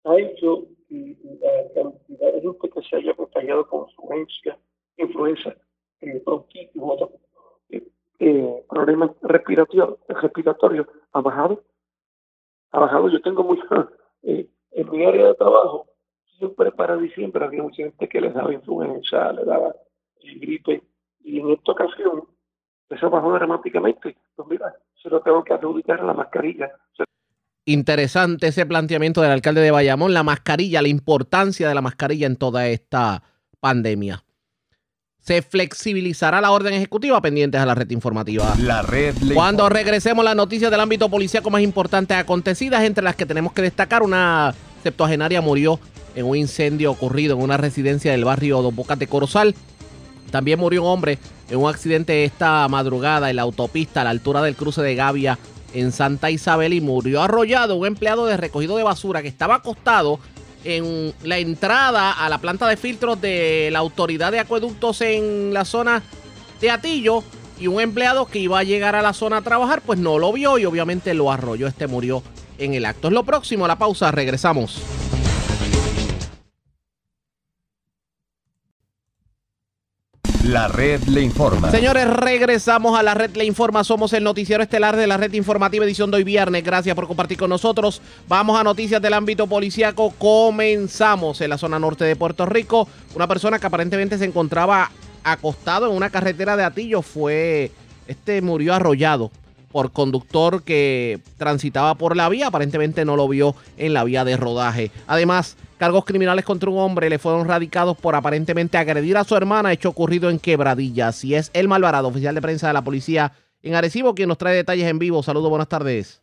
ha hecho que la cantidad de gente que se haya contagiado con influencia, influenza, eh, bronquitis otros eh, eh, problemas respiratorios, respiratorios ha bajado. Ha bajado. Yo tengo mucha, eh, en mi área de trabajo, siempre para diciembre había mucha gente que les daba influenza, le daba gripe, y en esta ocasión eso bajó dramáticamente. Pues mira, se lo tengo que adjudicar a la mascarilla. Interesante ese planteamiento del alcalde de Bayamón, la mascarilla, la importancia de la mascarilla en toda esta pandemia. Se flexibilizará la orden ejecutiva pendientes a la red informativa. La red. Cuando regresemos las noticias del ámbito policíaco más importantes acontecidas, entre las que tenemos que destacar, una septuagenaria murió en un incendio ocurrido en una residencia del barrio Dos Bocas de Corozal. También murió un hombre en un accidente esta madrugada en la autopista a la altura del cruce de Gavia en Santa Isabel y murió arrollado un empleado de recogido de basura que estaba acostado en la entrada a la planta de filtros de la autoridad de acueductos en la zona de Atillo y un empleado que iba a llegar a la zona a trabajar pues no lo vio y obviamente lo arrolló, este murió en el acto. Es lo próximo, la pausa, regresamos. La red le informa. Señores, regresamos a la red le informa. Somos el noticiero estelar de la red informativa edición de hoy viernes. Gracias por compartir con nosotros. Vamos a noticias del ámbito policíaco. Comenzamos en la zona norte de Puerto Rico. Una persona que aparentemente se encontraba acostado en una carretera de Atillo fue, este murió arrollado por conductor que transitaba por la vía. Aparentemente no lo vio en la vía de rodaje. Además, cargos criminales contra un hombre le fueron radicados por aparentemente agredir a su hermana, hecho ocurrido en Quebradilla. Si es el Malvarado, oficial de prensa de la policía en Arecibo, quien nos trae detalles en vivo. Saludos, buenas tardes.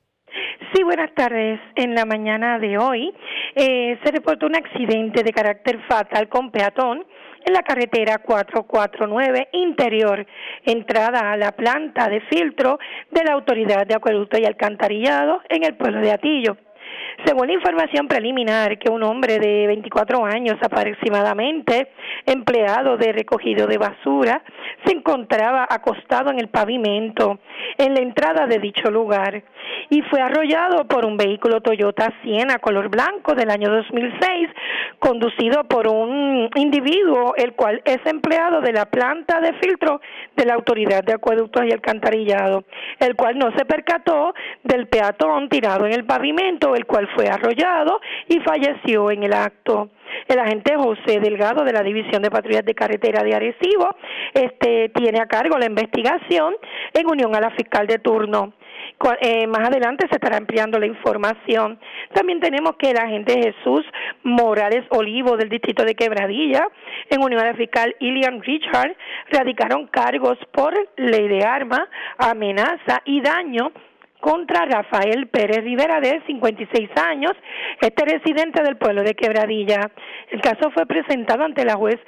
Sí, buenas tardes. En la mañana de hoy eh, se reportó un accidente de carácter fatal con peatón en la carretera 449 interior, entrada a la planta de filtro de la Autoridad de Acueducto y Alcantarillado en el pueblo de Atillo. Según la información preliminar, que un hombre de 24 años aproximadamente, empleado de recogido de basura, se encontraba acostado en el pavimento en la entrada de dicho lugar y fue arrollado por un vehículo Toyota Siena color blanco del año 2006, conducido por un individuo el cual es empleado de la planta de filtro de la Autoridad de Acueductos y Alcantarillado, el cual no se percató del peatón tirado en el pavimento, el cual fue arrollado y falleció en el acto. El agente José Delgado de la División de Patrullas de Carretera de Arecibo este, tiene a cargo la investigación en unión a la fiscal de turno. Eh, más adelante se estará ampliando la información. También tenemos que el agente Jesús Morales Olivo del distrito de Quebradilla, en unión a la fiscal Ilian Richard, radicaron cargos por ley de arma, amenaza y daño contra Rafael Pérez Rivera, de 56 años, este residente del pueblo de Quebradilla. El caso fue presentado ante la juez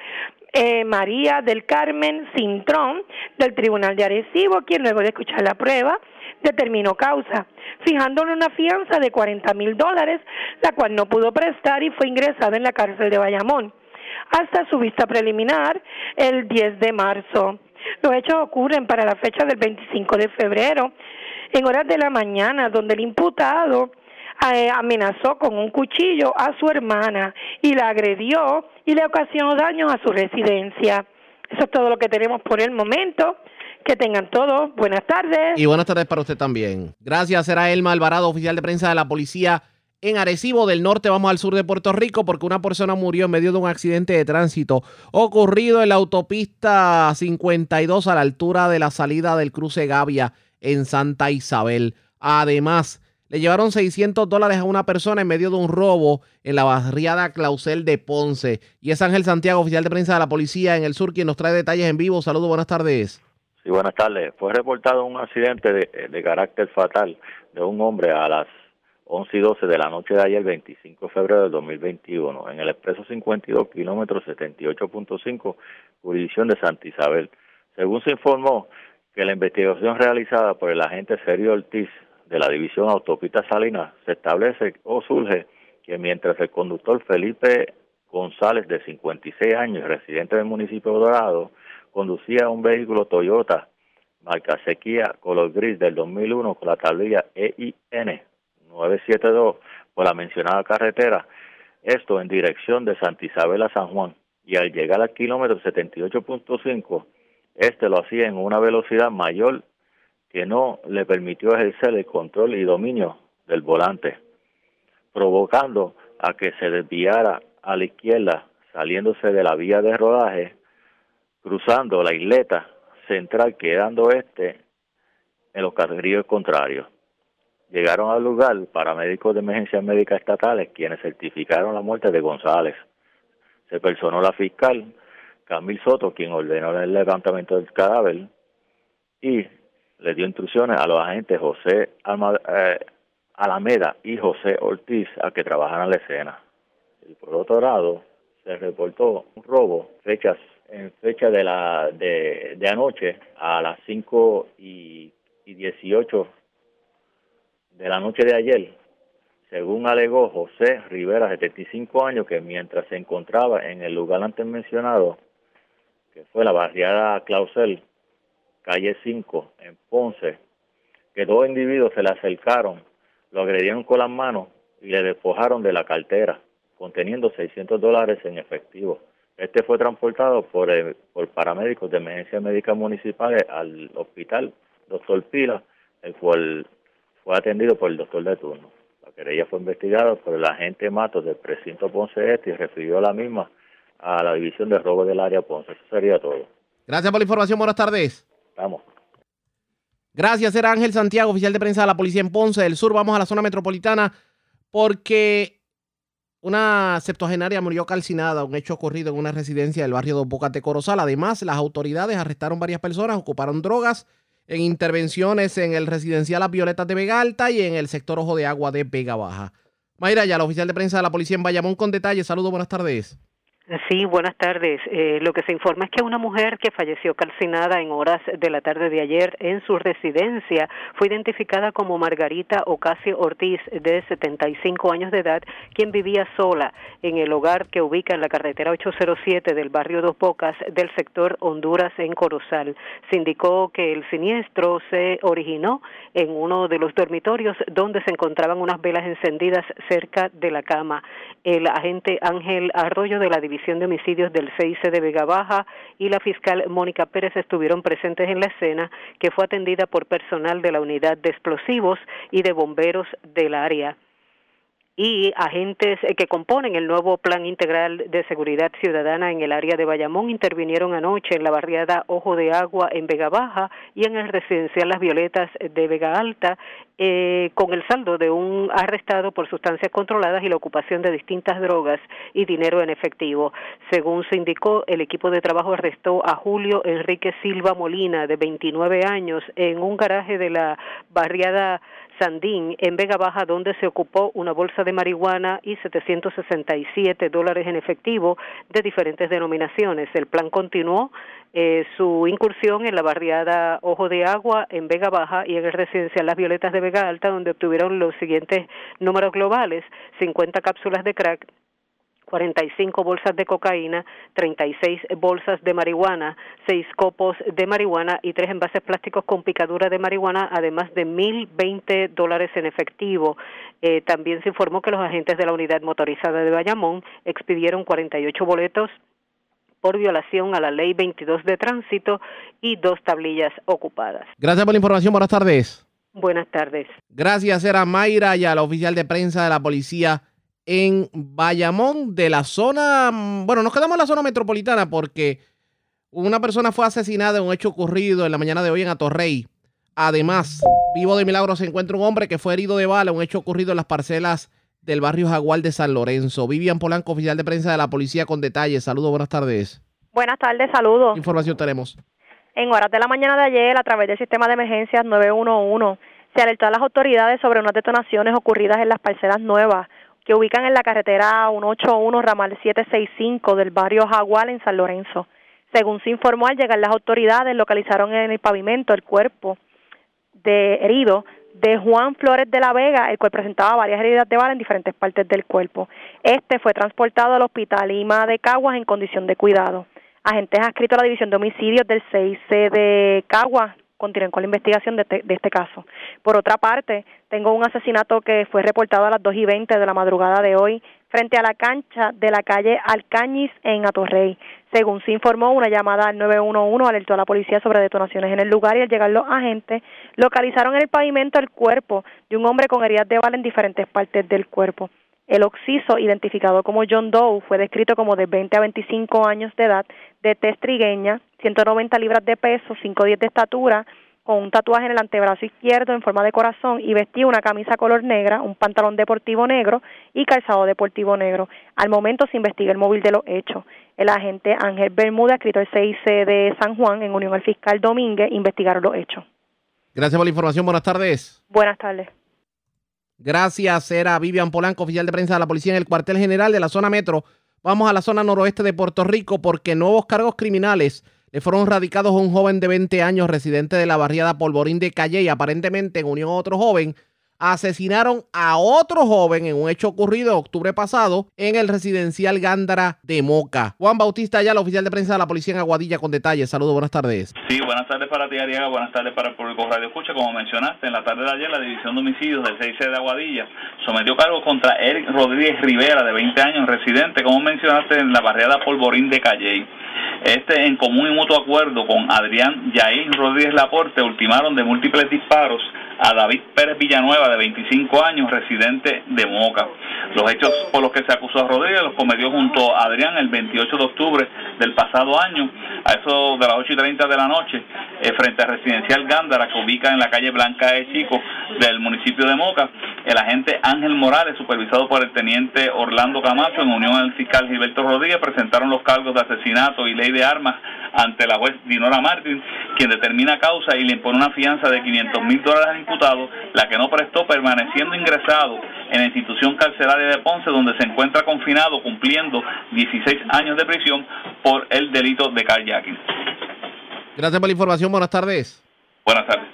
eh, María del Carmen Cintrón del Tribunal de Arecibo, quien luego de escuchar la prueba determinó causa, fijándole una fianza de 40 mil dólares, la cual no pudo prestar y fue ingresado en la cárcel de Bayamón hasta su vista preliminar el 10 de marzo. Los hechos ocurren para la fecha del 25 de febrero en horas de la mañana, donde el imputado eh, amenazó con un cuchillo a su hermana y la agredió y le ocasionó daños a su residencia. Eso es todo lo que tenemos por el momento. Que tengan todos. Buenas tardes. Y buenas tardes para usted también. Gracias. Será Elma Alvarado, oficial de prensa de la policía en Arecibo del Norte. Vamos al sur de Puerto Rico porque una persona murió en medio de un accidente de tránsito ocurrido en la autopista 52 a la altura de la salida del cruce Gavia en Santa Isabel. Además, le llevaron 600 dólares a una persona en medio de un robo en la barriada Clausel de Ponce. Y es Ángel Santiago, oficial de prensa de la policía en el sur, quien nos trae detalles en vivo. Saludos, buenas tardes. Sí, buenas tardes. Fue reportado un accidente de, carácter fatal de un hombre a las 11 y 12 de la noche de ayer, 25 de febrero del 2021, en el expreso 52, kilómetros 78.5, jurisdicción de Santa Isabel. Según se informó, que la investigación realizada por el agente Sergio Ortiz de la División Autopista Salinas se establece o surge que mientras el conductor Felipe González, de 56 años, residente del municipio de Dorado, conducía un vehículo Toyota marca Sequía color gris del 2001 con la tablilla EIN 972 por la mencionada carretera, esto en dirección de Santa Isabel a San Juan, y al llegar al kilómetro 78.5 este lo hacía en una velocidad mayor que no le permitió ejercer el control y dominio del volante, provocando a que se desviara a la izquierda, saliéndose de la vía de rodaje, cruzando la isleta central, quedando este en los carriles contrarios. Llegaron al lugar paramédicos de emergencia médica estatales, quienes certificaron la muerte de González. Se personó la fiscal, Camil Soto, quien ordenó el levantamiento del cadáver y le dio instrucciones a los agentes José eh, Alameda y José Ortiz a que trabajaran la escena. Y por otro lado, se reportó un robo en fecha de la de, anoche a las 5 y, y 18 de la noche de ayer, según alegó José Rivera, 75 años, que mientras se encontraba en el lugar antes mencionado, que fue la barriada Clausel, calle 5, en Ponce, que dos individuos se le acercaron, lo agredieron con las manos y le despojaron de la cartera, conteniendo 600 dólares en efectivo. Este fue transportado por, por paramédicos de emergencia médica municipales al hospital Doctor Pila, el cual fue atendido por el doctor de turno. La querella fue investigada por el agente Matos del precinto Ponce Este y refirió la misma a la división de robo del área Ponce. Eso sería todo. Gracias por la información. Buenas tardes. Vamos. Gracias, era Ángel Santiago, oficial de prensa de la Policía en Ponce del Sur. Vamos a la zona metropolitana porque una septuagenaria murió calcinada, un hecho ocurrido en una residencia del barrio de Bocas de Corozal. Además, las autoridades arrestaron varias personas, ocuparon drogas en intervenciones en el residencial Las Violetas de Vega Alta y en el sector Ojo de Agua de Vega Baja. Mayra, ya la oficial de prensa de la policía en Bayamón con detalles. Saludos, buenas tardes. Sí, buenas tardes. Eh, lo que se informa es que una mujer que falleció calcinada en horas de la tarde de ayer en su residencia fue identificada como Margarita Ocasio Ortiz, de 75 años de edad, quien vivía sola en el hogar que ubica en la carretera 807 del barrio Dos Bocas del sector Honduras en Corozal. Se indicó que el siniestro se originó en uno de los dormitorios donde se encontraban unas velas encendidas cerca de la cama. El agente Ángel Arroyo de la División de Homicidios del CIC de Vega Baja y la fiscal Mónica Pérez estuvieron presentes en la escena, que fue atendida por personal de la unidad de explosivos y de bomberos del área y agentes eh, que componen el nuevo Plan Integral de Seguridad Ciudadana en el área de Bayamón intervinieron anoche en la barriada Ojo de Agua en Vega Baja y en el residencial Las Violetas de Vega Alta eh, con el saldo de un arrestado por sustancias controladas y la ocupación de distintas drogas y dinero en efectivo. Según se indicó, el equipo de trabajo arrestó a Julio Enrique Silva Molina, de 29 años, en un garaje de la barriada Sandín, en Vega Baja, donde se ocupó una bolsa de marihuana y 767 dólares en efectivo de diferentes denominaciones. El plan continuó eh, su incursión en la barriada Ojo de Agua en Vega Baja y en el residencial Las Violetas de Vega Alta, donde obtuvieron los siguientes números globales, 50 cápsulas de crack, 45 bolsas de cocaína, 36 bolsas de marihuana, 6 copos de marihuana y 3 envases plásticos con picadura de marihuana, además de 1.020 dólares en efectivo. Eh, también se informó que los agentes de la unidad motorizada de Bayamón expidieron 48 boletos por violación a la ley 22 de tránsito y dos tablillas ocupadas. Gracias por la información. Buenas tardes. Buenas tardes. Gracias, era Mayra y a la oficial de prensa de la policía en Bayamón de la zona, mm, bueno, nos quedamos en la zona metropolitana porque una persona fue asesinada en un hecho ocurrido en la mañana de hoy en Atorrey. Además, vivo de milagro se encuentra un hombre que fue herido de bala, un hecho ocurrido en las parcelas del barrio Jaguar de San Lorenzo. Vivian Polanco, oficial de prensa de la policía con detalles. Saludos, buenas tardes. Buenas tardes, saludos. ¿Qué información tenemos? En horas de la mañana de ayer, a través del sistema de emergencias 911, se alertó a las autoridades sobre unas detonaciones ocurridas en las parcelas nuevas que ubican en la carretera 181 ramal 765 del barrio Jaguar en San Lorenzo. Según se informó al llegar las autoridades, localizaron en el pavimento el cuerpo de herido de Juan Flores de la Vega, el cual presentaba varias heridas de bala en diferentes partes del cuerpo. Este fue transportado al hospital Lima de Caguas en condición de cuidado. Agentes adscritos a la División de Homicidios del 6C de Caguas continúen con la investigación de, de, este caso. Por otra parte, tengo un asesinato que fue reportado a las 2 y 20 de la madrugada de hoy frente a la cancha de la calle Alcañiz en Atorrey. Según se informó, una llamada al 911 alertó a la policía sobre detonaciones en el lugar y al llegar los agentes localizaron en el pavimento el cuerpo de un hombre con heridas de bala en diferentes partes del cuerpo. El occiso, identificado como John Doe, fue descrito como de 20 a 25 años de edad, de tez trigueña, 190 libras de peso, 5'10 de estatura, con un tatuaje en el antebrazo izquierdo en forma de corazón y vestía una camisa color negra, un pantalón deportivo negro y calzado deportivo negro. Al momento se investiga el móvil de los hechos. El agente Ángel Bermuda, escritor CIC de San Juan, en unión al fiscal Domínguez, investigaron los hechos. Gracias por la información. Buenas tardes. Buenas tardes. Gracias, era Vivian Polanco, oficial de prensa de la policía en el cuartel general de la zona metro. Vamos a la zona noroeste de Puerto Rico porque nuevos cargos criminales le fueron radicados a un joven de 20 años residente de la barriada Polvorín de Calle y aparentemente en unión a otro joven asesinaron a otro joven en un hecho ocurrido en octubre pasado en el residencial Gándara de Moca. Juan Bautista ya, el oficial de prensa de la policía en Aguadilla con detalles. Saludos, buenas tardes. Sí, buenas tardes para ti, Ariaga. Buenas tardes para el público Radio Escucha. Como mencionaste, en la tarde de ayer la División de Homicidios del 6 de Aguadilla sometió cargo contra Eric Rodríguez Rivera, de 20 años, residente, como mencionaste, en la barriada Polvorín de Calley. Este, en común y mutuo acuerdo con Adrián Yair Rodríguez Laporte, ultimaron de múltiples disparos a David Pérez Villanueva, de 25 años, residente de Moca. Los hechos por los que se acusó a Rodríguez los cometió junto a Adrián el 28 de octubre del pasado año, a eso de las 8 y 30 de la noche, eh, frente a Residencial Gándara, que ubica en la calle Blanca de Chico del municipio de Moca. El agente Ángel Morales, supervisado por el teniente Orlando Camacho, en unión al fiscal Gilberto Rodríguez, presentaron los cargos de asesinato y ley de armas ante la juez Dinora Martín, quien determina causa y le impone una fianza de 500 mil dólares al imputado, la que no prestó permaneciendo ingresado en la institución carcelaria de Ponce, donde se encuentra confinado cumpliendo 16 años de prisión por el delito de carjacking. Gracias por la información. Buenas tardes. Buenas tardes.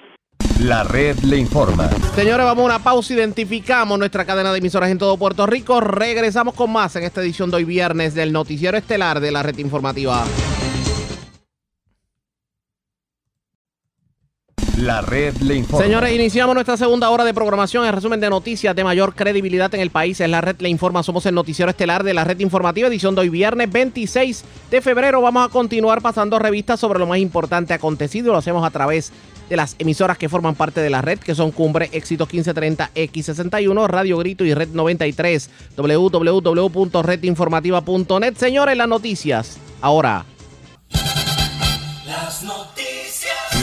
La red le informa. Señores, vamos a una pausa. Identificamos nuestra cadena de emisoras en todo Puerto Rico. Regresamos con más en esta edición de hoy viernes del Noticiero Estelar de la Red Informativa. La red le informa. Señores, iniciamos nuestra segunda hora de programación. En resumen de noticias de mayor credibilidad en el país es la red le informa. Somos el noticiero estelar de la red informativa, edición de hoy viernes 26 de febrero. Vamos a continuar pasando revistas sobre lo más importante acontecido. Lo hacemos a través de las emisoras que forman parte de la red, que son Cumbre, Éxito 1530, X61, Radio Grito y Red 93, www.redinformativa.net. Señores, las noticias. Ahora. Las noticias.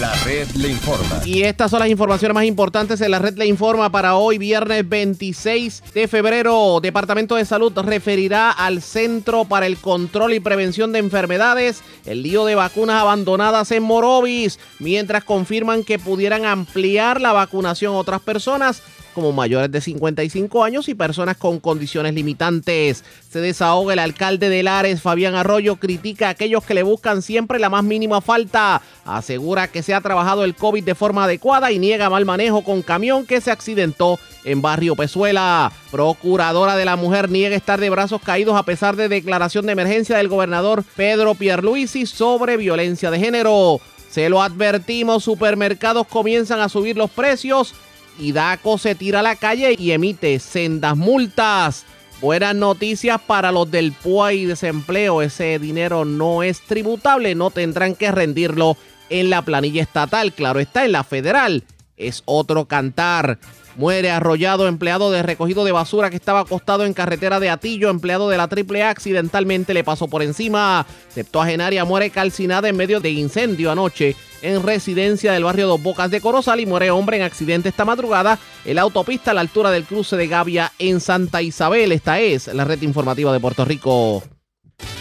La red le informa. Y estas son las informaciones más importantes en la red le informa para hoy, viernes 26 de febrero. Departamento de Salud referirá al Centro para el Control y Prevención de Enfermedades el lío de vacunas abandonadas en Morovis, mientras confirman que pudieran ampliar la vacunación a otras personas como mayores de 55 años y personas con condiciones limitantes. Se desahoga el alcalde de Lares, Fabián Arroyo, critica a aquellos que le buscan siempre la más mínima falta. Asegura que se ha trabajado el COVID de forma adecuada y niega mal manejo con camión que se accidentó en Barrio Pezuela. Procuradora de la Mujer niega estar de brazos caídos a pesar de declaración de emergencia del gobernador Pedro Pierluisi sobre violencia de género. Se lo advertimos, supermercados comienzan a subir los precios y DACO se tira a la calle y emite sendas multas. Buenas noticias para los del PUA y desempleo. Ese dinero no es tributable, no tendrán que rendirlo en la planilla estatal. Claro está, en la federal es otro cantar. Muere arrollado empleado de recogido de basura que estaba acostado en carretera de Atillo. Empleado de la AAA accidentalmente le pasó por encima. Septuagenaria muere calcinada en medio de incendio anoche en residencia del barrio Dos Bocas de Corozal y muere hombre en accidente esta madrugada en la autopista a la altura del cruce de Gavia en Santa Isabel. Esta es la red informativa de Puerto Rico.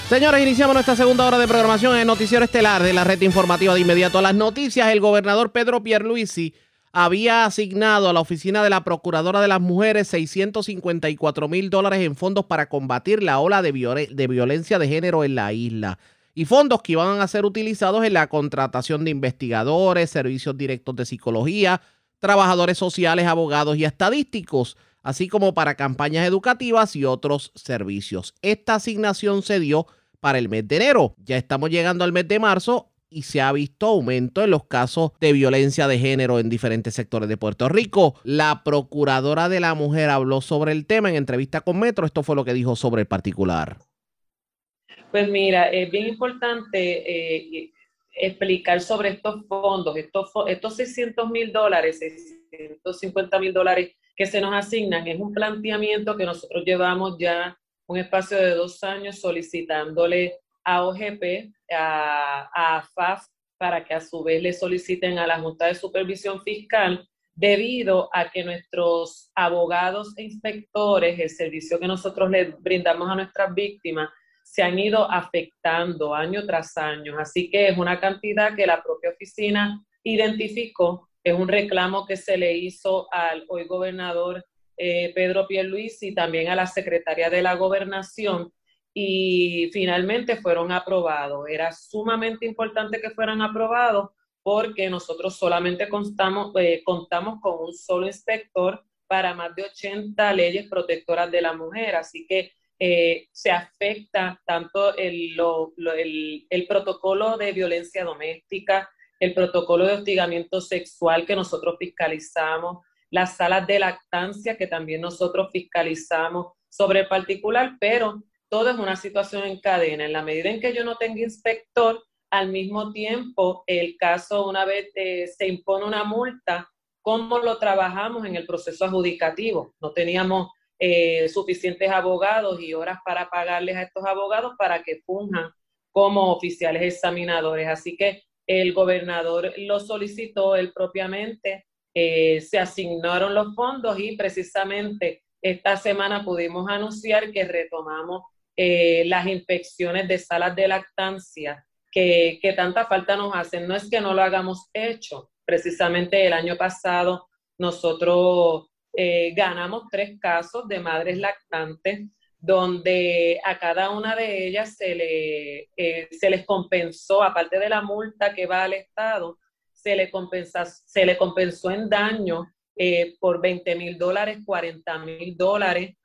Señores, iniciamos nuestra segunda hora de programación en el Noticiero Estelar de la red informativa de inmediato a las noticias. El gobernador Pedro Pierluisi había asignado a la oficina de la Procuradora de las Mujeres 654 mil dólares en fondos para combatir la ola de, violencia de género en la isla. Y fondos que iban a ser utilizados en la contratación de investigadores, servicios directos de psicología, trabajadores sociales, abogados y estadísticos, así como para campañas educativas y otros servicios. Esta asignación se dio para el mes de enero. Ya estamos llegando al mes de marzo y se ha visto aumento en los casos de violencia de género en diferentes sectores de Puerto Rico. La Procuradora de la Mujer habló sobre el tema en entrevista con Metro. Esto fue lo que dijo sobre el particular. Pues mira, es bien importante eh, explicar sobre estos fondos, estos, estos 600 mil dólares, 650 mil dólares que se nos asignan, es un planteamiento que nosotros llevamos ya un espacio de dos años solicitándole a OGP, a, a para que a su vez le soliciten a la Junta de Supervisión Fiscal, debido a que nuestros abogados e inspectores, el servicio que nosotros le brindamos a nuestras víctimas, se han ido afectando año tras año. Así que es una cantidad que la propia oficina identificó, es un reclamo que se le hizo al hoy gobernador eh, Pedro Pierluisi y también a la secretaria de la gobernación y finalmente fueron aprobados. Era sumamente importante que fueran aprobados porque nosotros solamente contamos, eh, contamos con un solo inspector para más de 80 leyes protectoras de la mujer, así que eh, se afecta tanto el, el, el protocolo de violencia doméstica, el protocolo de hostigamiento sexual que nosotros fiscalizamos, las salas de lactancia que también nosotros fiscalizamos sobre el particular, pero todo es una situación en cadena. En la medida en que yo no tenga inspector, al mismo tiempo el caso, una vez eh, se impone una multa, ¿cómo lo trabajamos en el proceso adjudicativo? No teníamos eh, suficientes abogados y horas para pagarles a estos abogados para que funjan como oficiales examinadores. Así que el gobernador lo solicitó él propiamente, eh, se asignaron los fondos y precisamente esta semana pudimos anunciar que retomamos eh, las inspecciones de salas de lactancia que, que tanta falta nos hacen. No es que no lo hagamos hecho, precisamente el año pasado nosotros eh, ganamos tres casos de madres lactantes donde a cada una de ellas se, le, eh, se les compensó, aparte de la multa que va al Estado, se le, compensa, se le compensó en daño por 20 mil dólares, 40 mil dólares,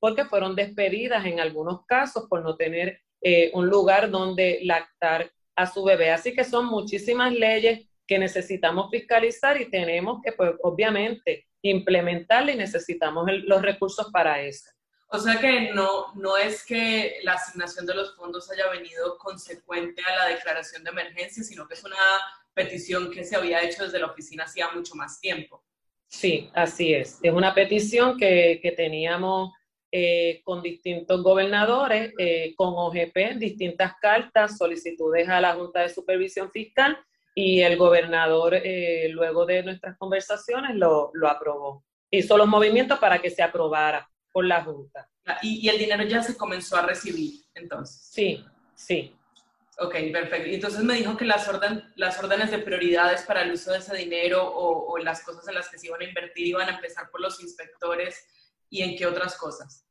porque fueron despedidas en algunos casos por no tener un lugar donde lactar a su bebé. Así que son muchísimas leyes que necesitamos fiscalizar y tenemos que, pues, obviamente, implementarla y necesitamos los recursos para eso. O sea que no, no es que la asignación de los fondos haya venido consecuente a la declaración de emergencia, sino que es una petición que se había hecho desde la oficina hacía mucho más tiempo. Sí, así es. Es una petición que, que teníamos eh, con distintos gobernadores, eh, con OGP, distintas cartas, solicitudes a la Junta de Supervisión Fiscal y el gobernador, eh, luego de nuestras conversaciones, lo, lo, aprobó. Hizo los movimientos para que se aprobara por la Junta. Ah, ¿Y, y el dinero ya se comenzó a recibir, entonces? Sí, sí. Ok, perfecto. Y entonces me dijo que las, órdenes de prioridades para el uso de ese dinero o, las cosas en las que se iban a invertir iban a empezar por los inspectores y en qué otras cosas.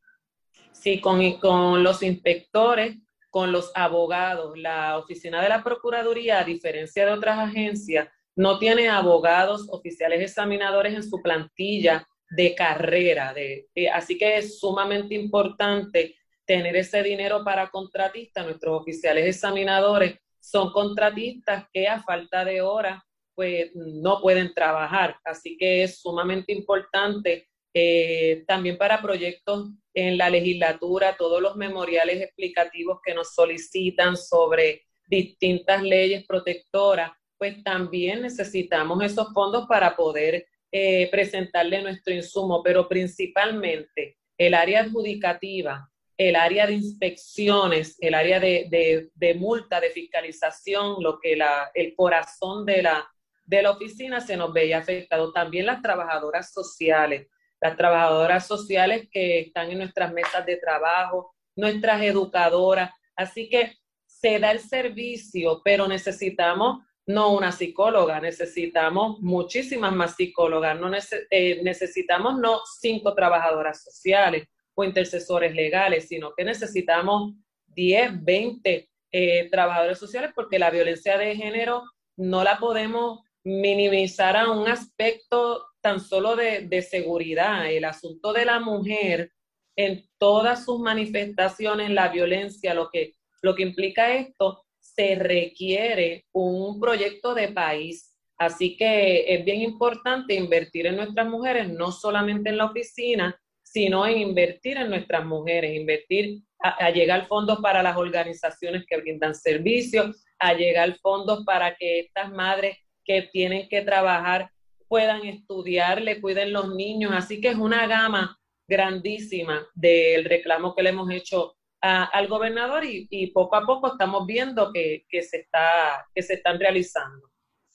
Sí, con, los inspectores, con los abogados. La oficina de la Procuraduría, a diferencia de otras agencias, no tiene abogados oficiales examinadores en su plantilla de carrera. Eh, así que es sumamente importante tener ese dinero para contratistas. Nuestros oficiales examinadores son contratistas que a falta de horas pues no pueden trabajar. Así que es sumamente importante eh, también para proyectos en la legislatura, todos los memoriales explicativos que nos solicitan sobre distintas leyes protectoras, pues también necesitamos esos fondos para poder eh, presentarle nuestro insumo, pero principalmente el área adjudicativa, el área de inspecciones, el área de, multa, de fiscalización, lo que el corazón de la, de la oficina se nos veía afectado. También las trabajadoras sociales las trabajadoras sociales que están en nuestras mesas de trabajo, nuestras educadoras. Así que se da el servicio, pero necesitamos no una psicóloga, necesitamos muchísimas más psicólogas, no eh, necesitamos no cinco trabajadoras sociales o intercesores legales, sino que necesitamos 10, 20 eh, trabajadores sociales porque la violencia de género no la podemos minimizar a un aspecto tan solo de, seguridad, el asunto de la mujer en todas sus manifestaciones, la violencia, lo que, lo que implica esto, se requiere un proyecto de país. Así que es bien importante invertir en nuestras mujeres, no solamente en la oficina, sino en invertir en nuestras mujeres, invertir a, llegar fondos para las organizaciones que brindan servicios, a llegar fondos para que estas madres que tienen que trabajar puedan estudiar, le cuiden los niños. Así que es una gama grandísima del reclamo que le hemos hecho al gobernador y, poco a poco estamos viendo que, que, se, está, que se están realizando.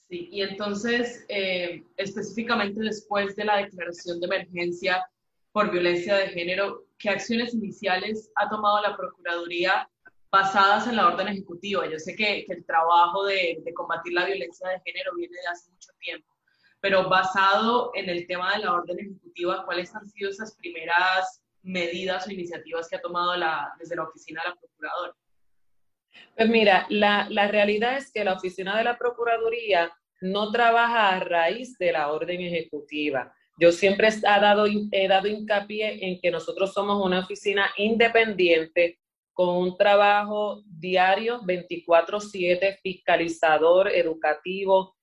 Sí, y entonces, eh, específicamente después de la declaración de emergencia por violencia de género, ¿qué acciones iniciales ha tomado la Procuraduría basadas en la orden ejecutiva? Yo sé que, que el trabajo de, de combatir la violencia de género viene de hace mucho tiempo, pero basado en el tema de la orden ejecutiva, ¿cuáles han sido esas primeras medidas o iniciativas que ha tomado la, desde la oficina de la Procuradora? Pues mira, la, la realidad es que la oficina de la Procuraduría no trabaja a raíz de la orden ejecutiva. Yo siempre he dado, he dado hincapié en que nosotros somos una oficina independiente con un trabajo diario, 24/7, fiscalizador, educativo,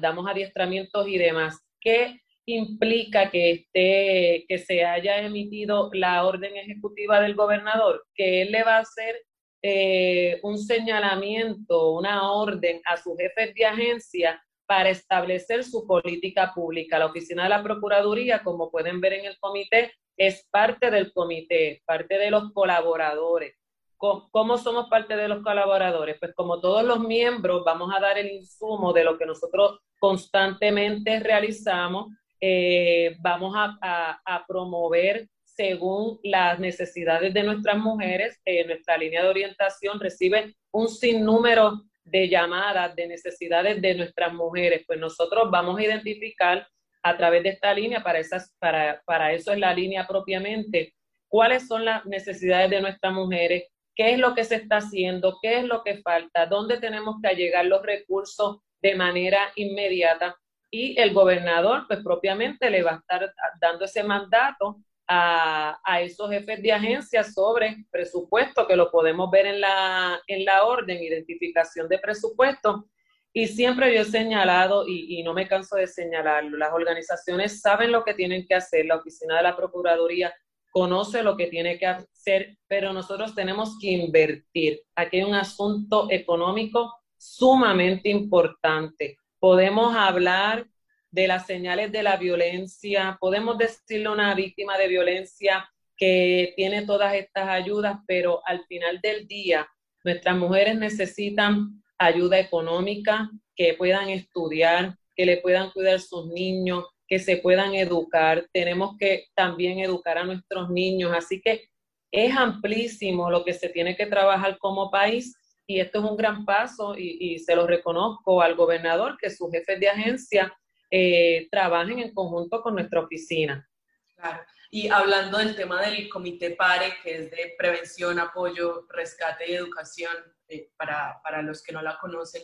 damos adiestramientos y demás. ¿Qué implica que, esté, que se haya emitido la orden ejecutiva del gobernador? Que él le va a hacer eh, un señalamiento, una orden a sus jefes de agencia para establecer su política pública. La Oficina de la Procuraduría, como pueden ver en el comité, es parte del comité, parte de los colaboradores. ¿Cómo somos parte de los colaboradores? Pues como todos los miembros vamos a dar el insumo de lo que nosotros constantemente realizamos, eh, vamos a, promover según las necesidades de nuestras mujeres. Nuestra línea de orientación recibe un sinnúmero de llamadas, de necesidades de nuestras mujeres. Pues nosotros vamos a identificar a través de esta línea, para, esas, para, para eso es la línea propiamente, cuáles son las necesidades de nuestras mujeres, qué es lo que se está haciendo, qué es lo que falta, dónde tenemos que llegar los recursos de manera inmediata. Y el gobernador, pues propiamente le va a estar dando ese mandato a, a, esos jefes de agencia sobre presupuesto, que lo podemos ver en la, en la orden, identificación de presupuesto. Y siempre yo he señalado, y, y no me canso de señalarlo, las organizaciones saben lo que tienen que hacer, la oficina de la Procuraduría conoce lo que tiene que hacer, pero nosotros tenemos que invertir. Aquí hay un asunto económico sumamente importante. Podemos hablar de las señales de la violencia, podemos decirle a una víctima de violencia que tiene todas estas ayudas, pero al final del día nuestras mujeres necesitan ayuda económica, que puedan estudiar, que le puedan cuidar sus niños, que se puedan educar. Tenemos que también educar a nuestros niños. Así que es amplísimo lo que se tiene que trabajar como país y esto es un gran paso y, se lo reconozco al gobernador que sus jefes de agencia eh, trabajen en conjunto con nuestra oficina. Claro. Y hablando del tema del comité PARE, que es de prevención, apoyo, rescate y educación, eh, para, para, los que no la conocen,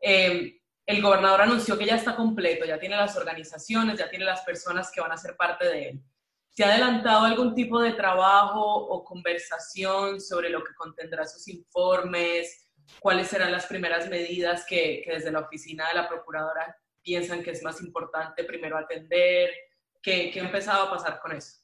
eh, el gobernador anunció que ya está completo, ya tiene las organizaciones, ya tiene las personas que van a ser parte de él. ¿Se ha adelantado algún tipo de trabajo o conversación sobre lo que contendrá sus informes? ¿Cuáles serán las primeras medidas que, que desde la oficina de la procuradora piensan que es más importante primero atender? ¿Qué, qué ha empezado a pasar con eso?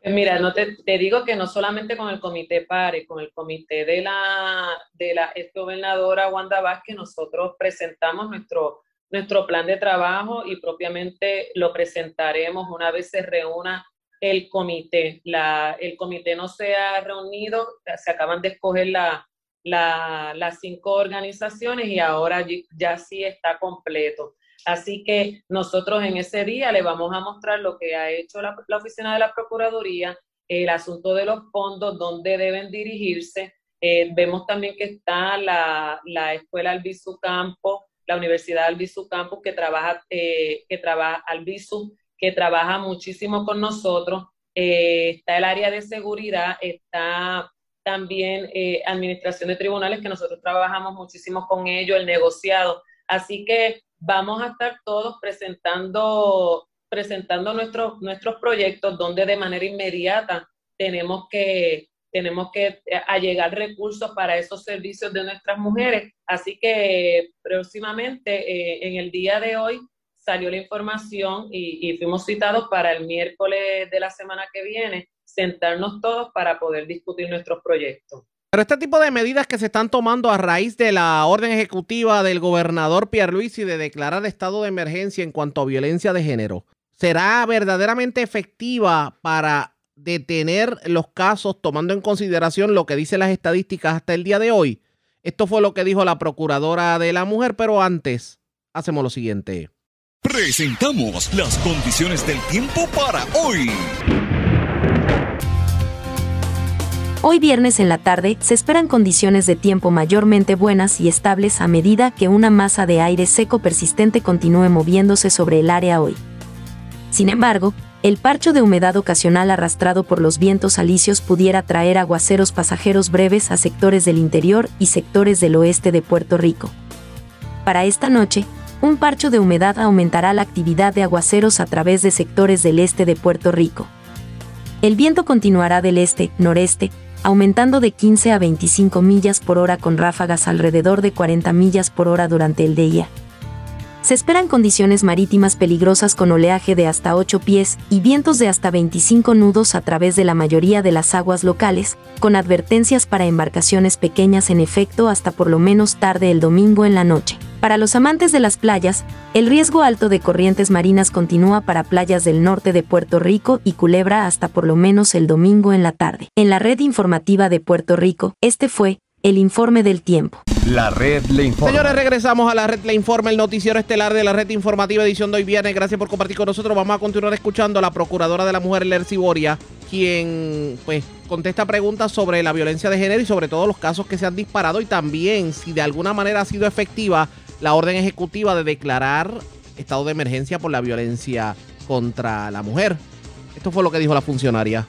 Eh, mira, no te, te, digo que no solamente con el comité PARE, con el comité de la, de la ex gobernadora Wanda Vázquez, nosotros presentamos nuestro, nuestro plan de trabajo y propiamente lo presentaremos una vez se reúna el comité. La, el comité no se ha reunido, se acaban de escoger la, la, las cinco organizaciones y ahora ya sí está completo. Así que nosotros en ese día le vamos a mostrar lo que ha hecho la, oficina de la Procuraduría, el asunto de los fondos, dónde deben dirigirse. Eh, vemos también que está la, la Escuela Albizu Campo, la Universidad Albizu Campus, que trabaja, eh, que trabaja, Albizu, que trabaja muchísimo con nosotros. Eh, está el área de seguridad, está también administración de tribunales, que nosotros trabajamos muchísimo con ellos, el negociado. Así que vamos a estar todos presentando, presentando nuestros, nuestros proyectos donde de manera inmediata tenemos que, tenemos que eh, allegar recursos para esos servicios de nuestras mujeres. Así que próximamente, eh, en el día de hoy, salió la información y, y fuimos citados para el miércoles de la semana que viene, sentarnos todos para poder discutir nuestros proyectos. Pero este tipo de medidas que se están tomando a raíz de la orden ejecutiva del gobernador Pierluisi de declarar estado de emergencia en cuanto a violencia de género, ¿será verdaderamente efectiva para detener los casos tomando en consideración lo que dicen las estadísticas hasta el día de hoy? Esto fue lo que dijo la procuradora de la mujer, pero antes hacemos lo siguiente. Presentamos las condiciones del tiempo para hoy. Hoy viernes en la tarde se esperan condiciones de tiempo mayormente buenas y estables a medida que una masa de aire seco persistente continúe moviéndose sobre el área hoy. Sin embargo, el parcho de humedad ocasional arrastrado por los vientos alisios pudiera traer aguaceros pasajeros breves a sectores del interior y sectores del oeste de Puerto Rico. Para esta noche, un parcho de humedad aumentará la actividad de aguaceros a través de sectores del este de Puerto Rico. El viento continuará del este-noreste, aumentando de 15 a 25 millas por hora con ráfagas alrededor de 40 millas por hora durante el día. Se esperan condiciones marítimas peligrosas con oleaje de hasta 8 pies y vientos de hasta 25 nudos a través de la mayoría de las aguas locales, con advertencias para embarcaciones pequeñas en efecto hasta por lo menos tarde el domingo en la noche. Para los amantes de las playas, el riesgo alto de corrientes marinas continúa para playas del norte de Puerto Rico y Culebra hasta por lo menos el domingo en la tarde. En la red informativa de Puerto Rico, este fue el informe del tiempo. La red le informa. Señores, regresamos a la red le informa, el noticiero estelar de la red informativa edición de hoy viernes. Gracias por compartir con nosotros. Vamos a continuar escuchando a la procuradora de la mujer, Lercy Boria, quien pues contesta preguntas sobre la violencia de género y sobre todo los casos que se han disparado y también si de alguna manera ha sido efectiva la orden ejecutiva de declarar estado de emergencia por la violencia contra la mujer. Esto fue lo que dijo la funcionaria.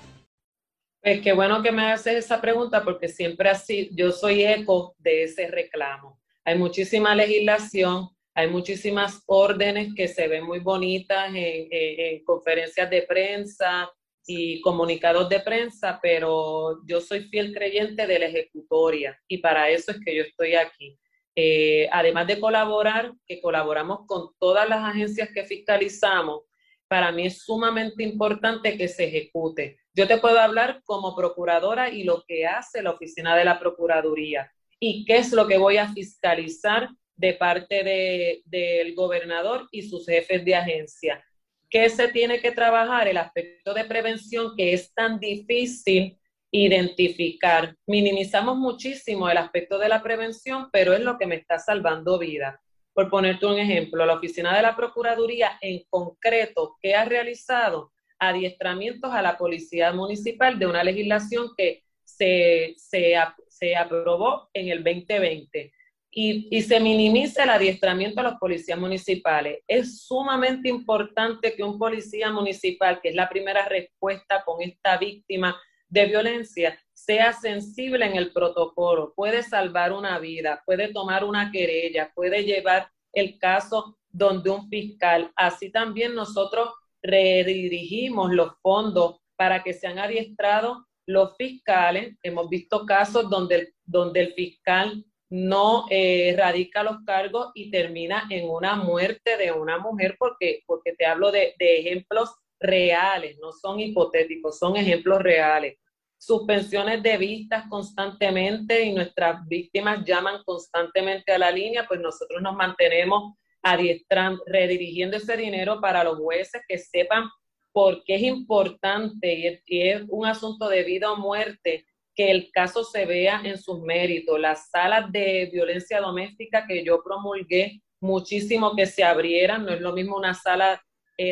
Pues qué bueno que me haces esa pregunta porque siempre así, yo soy eco de ese reclamo. Hay muchísima legislación, hay muchísimas órdenes que se ven muy bonitas en, en conferencias de prensa y comunicados de prensa, pero yo soy fiel creyente de la ejecutoria y para eso es que yo estoy aquí. Eh, además de colaborar, que colaboramos con todas las agencias que fiscalizamos, para mí es sumamente importante que se ejecute. Yo te puedo hablar como procuradora y lo que hace la oficina de la Procuraduría y qué es lo que voy a fiscalizar de parte de, del gobernador y sus jefes de agencia. ¿Qué se tiene que trabajar? El aspecto de prevención que es tan difícil identificar. Minimizamos muchísimo el aspecto de la prevención, pero es lo que me está salvando vida. Por ponerte un ejemplo, la oficina de la Procuraduría en concreto, ¿qué ha realizado? Adiestramientos a la Policía Municipal de una legislación que se, se, se aprobó en el 2020. Y, y, se minimiza el adiestramiento a los policías municipales. Es sumamente importante que un policía municipal, que es la primera respuesta con esta víctima de violencia sea sensible en el protocolo, puede salvar una vida, puede tomar una querella, puede llevar el caso donde un fiscal. Así también nosotros redirigimos los fondos para que sean adiestrados los fiscales. Hemos visto casos donde, donde el fiscal no eh, radica los cargos y termina en una muerte de una mujer porque, porque te hablo de, de ejemplos reales, no son hipotéticos, son ejemplos reales. Suspensiones de vistas constantemente y nuestras víctimas llaman constantemente a la línea, pues nosotros nos mantenemos adiestrando, redirigiendo ese dinero para los jueces que sepan por qué es importante y es, un asunto de vida o muerte que el caso se vea en sus méritos. Las salas de violencia doméstica que yo promulgué muchísimo que se abrieran, no es lo mismo una sala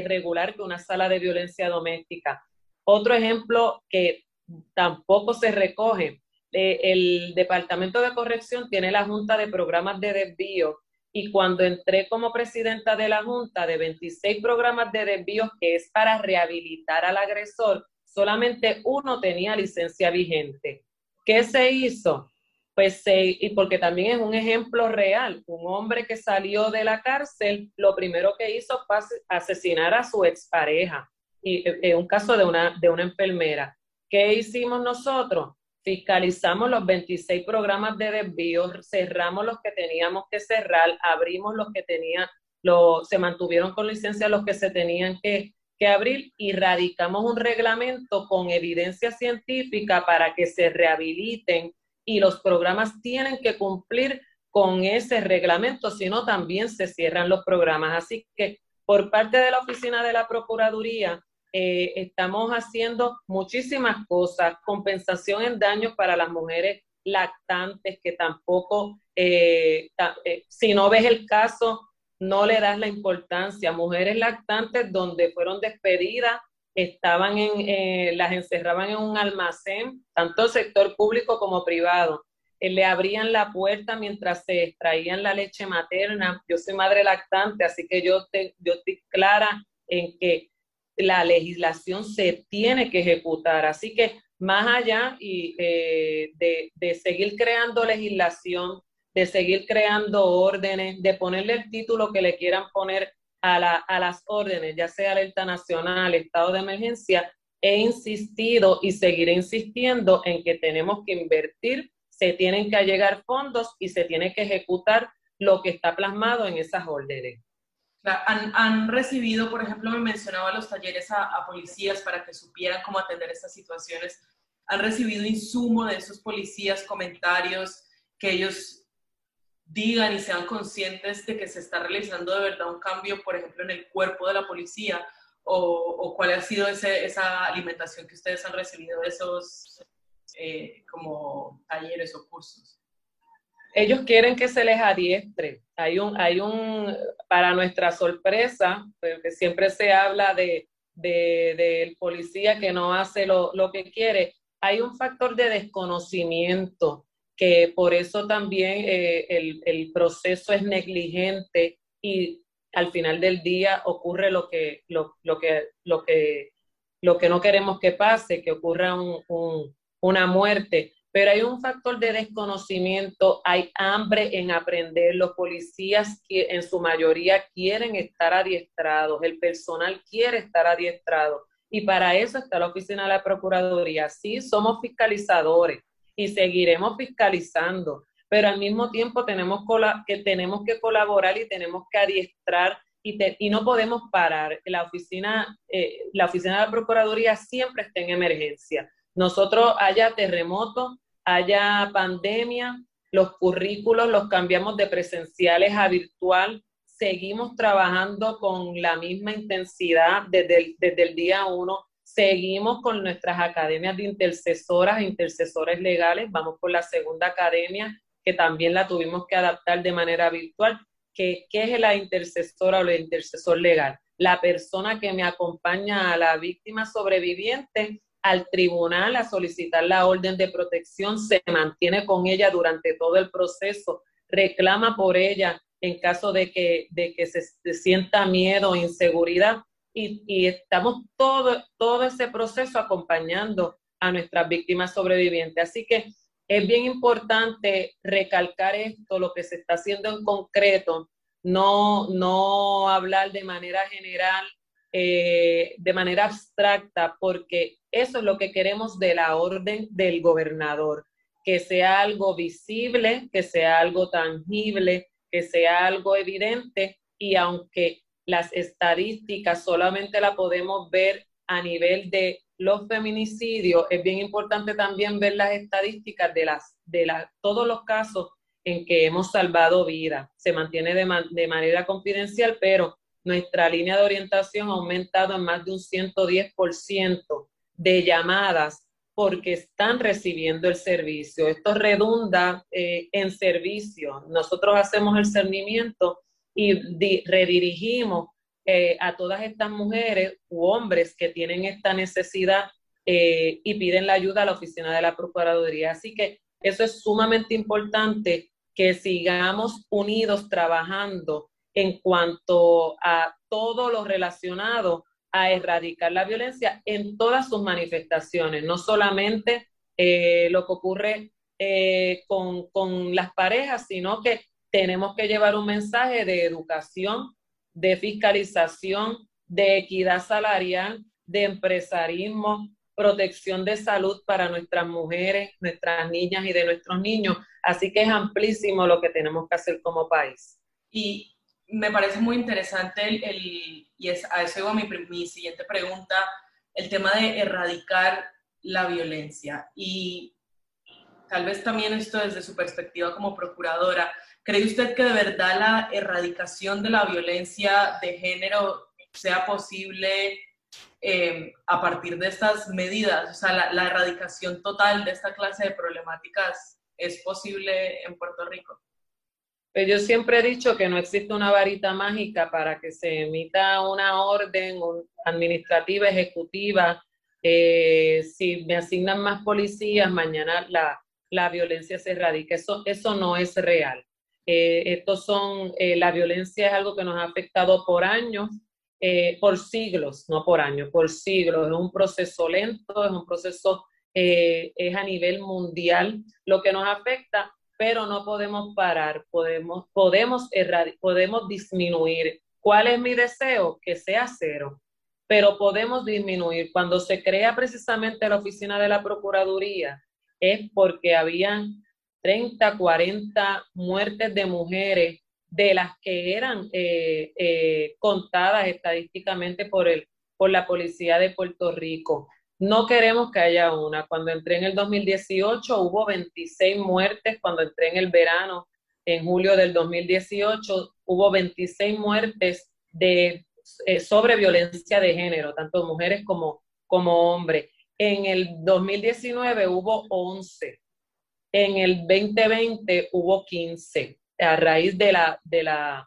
regular que una sala de violencia doméstica. Otro ejemplo que tampoco se recoge, eh, el Departamento de Corrección tiene la Junta de Programas de Desvío y cuando entré como presidenta de la Junta de 26 programas de desvío que es para rehabilitar al agresor, solamente uno tenía licencia vigente. ¿Qué se hizo? Pues y porque también es un ejemplo real, un hombre que salió de la cárcel, lo primero que hizo fue asesinar a su expareja, y es eh, un caso de una, de una enfermera. ¿Qué hicimos nosotros? Fiscalizamos los 26 programas de desvío, cerramos los que teníamos que cerrar, abrimos los que tenían, se mantuvieron con licencia los que se tenían que, que abrir y radicamos un reglamento con evidencia científica para que se rehabiliten y los programas tienen que cumplir con ese reglamento, si no también se cierran los programas. Así que por parte de la Oficina de la Procuraduría eh, estamos haciendo muchísimas cosas, compensación en daños para las mujeres lactantes, que tampoco, eh, eh, si no ves el caso, no le das la importancia. Mujeres lactantes donde fueron despedidas estaban en, eh, las encerraban en un almacén, tanto sector público como privado. Eh, le abrían la puerta mientras se extraían la leche materna. Yo soy madre lactante, así que yo, te, yo estoy clara en que la legislación se tiene que ejecutar. Así que más allá y, eh, de, de seguir creando legislación, de seguir creando órdenes, de ponerle el título que le quieran poner a, las órdenes, ya sea alerta nacional, estado de emergencia, he insistido y seguiré insistiendo en que tenemos que invertir, se tienen que llegar fondos y se tiene que ejecutar lo que está plasmado en esas órdenes. Han, recibido, por ejemplo, me mencionaba los talleres a, a, policías para que supieran cómo atender estas situaciones. Han recibido insumo de esos policías, comentarios que ellos digan y sean conscientes de que se está realizando de verdad un cambio, por ejemplo, en el cuerpo de la policía, o, cuál ha sido ese, esa alimentación que ustedes han recibido de esos eh, como talleres o cursos. Ellos quieren que se les adiestre. Hay un, hay un, para nuestra sorpresa, porque siempre se habla de, del policía que no hace lo, lo que quiere, hay un factor de desconocimiento que por eso también eh, el, el, proceso es negligente y al final del día ocurre lo que, lo, lo que, lo que, lo que no queremos que pase, que ocurra un, un, una muerte. Pero hay un factor de desconocimiento, hay hambre en aprender. Los policías que en su mayoría quieren estar adiestrados, el personal quiere estar adiestrado. Y para eso está la oficina de la Procuraduría. Sí, somos fiscalizadores y seguiremos fiscalizando, pero al mismo tiempo tenemos que, colaborar y tenemos que adiestrar y, y no podemos parar. La oficina, eh, la oficina de la Procuraduría siempre está en emergencia. Nosotros haya terremoto, haya pandemia, los currículos los cambiamos de presenciales a virtual, seguimos trabajando con la misma intensidad desde el, desde el día uno Seguimos con nuestras academias de intercesoras e intercesores legales. Vamos por la segunda academia, que también la tuvimos que adaptar de manera virtual. ¿Qué, qué es la intercesora o el intercesor legal? La persona que me acompaña a la víctima sobreviviente al tribunal a solicitar la orden de protección, se mantiene con ella durante todo el proceso, reclama por ella en caso de que, de que se, sienta miedo o inseguridad y, estamos todo, todo ese proceso acompañando a nuestras víctimas sobrevivientes. Así que es bien importante recalcar esto, lo que se está haciendo en concreto, no, no hablar de manera general, eh, de manera abstracta, porque eso es lo que queremos de la orden del gobernador, que sea algo visible, que sea algo tangible, que sea algo evidente y aunque las estadísticas solamente la podemos ver a nivel de los feminicidios, es bien importante también ver las estadísticas de, las, de todos los casos en que hemos salvado vida. Se mantiene de, de manera confidencial, pero nuestra línea de orientación ha aumentado en más de un 110% de llamadas porque están recibiendo el servicio. Esto redunda eh, en servicio. Nosotros hacemos el cernimiento y redirigimos eh, a todas estas mujeres u hombres que tienen esta necesidad eh, y piden la ayuda a la oficina de la Procuraduría. Así que eso es sumamente importante que sigamos unidos trabajando en cuanto a todo lo relacionado a erradicar la violencia en todas sus manifestaciones, no solamente eh, lo que ocurre con, con las parejas, sino que tenemos que llevar un mensaje de educación, de fiscalización, de equidad salarial, de empresarismo, protección de salud para nuestras mujeres, nuestras niñas y de nuestros niños. Así que es amplísimo lo que tenemos que hacer como país. Y me parece muy interesante el, y a eso iba mi, mi siguiente pregunta, el tema de erradicar la violencia. Y tal vez también esto desde su perspectiva como procuradora, ¿Cree usted que de verdad la erradicación de la violencia de género sea posible eh, a partir de estas medidas? O sea, la, erradicación total de esta clase de problemáticas es posible en Puerto Rico. Pues yo siempre he dicho que no existe una varita mágica para que se emita una orden administrativa, ejecutiva. Eh, si me asignan más policías, mañana la, la violencia se erradica. Eso, eso no es real. Eh, estos son, eh, la violencia es algo que nos ha afectado por años, eh, por siglos, no por años, por siglos. Es un proceso lento, es un proceso, es a nivel mundial lo que nos afecta, pero no podemos parar, podemos, podemos, podemos disminuir. ¿Cuál es mi deseo? Que sea cero, pero podemos disminuir. Cuando se crea precisamente la oficina de la Procuraduría, es porque habían 30, 40 muertes de mujeres de las que eran eh, eh, contadas estadísticamente por, el, por la policía de Puerto Rico. No queremos que haya una. Cuando entré en el 2018 hubo 26 muertes, cuando entré en el verano en julio del 2018 hubo 26 muertes de, eh, sobre violencia de género, tanto mujeres como, como hombres. En el 2019 hubo 11. En el 2020 hubo 15, a raíz de la, de la,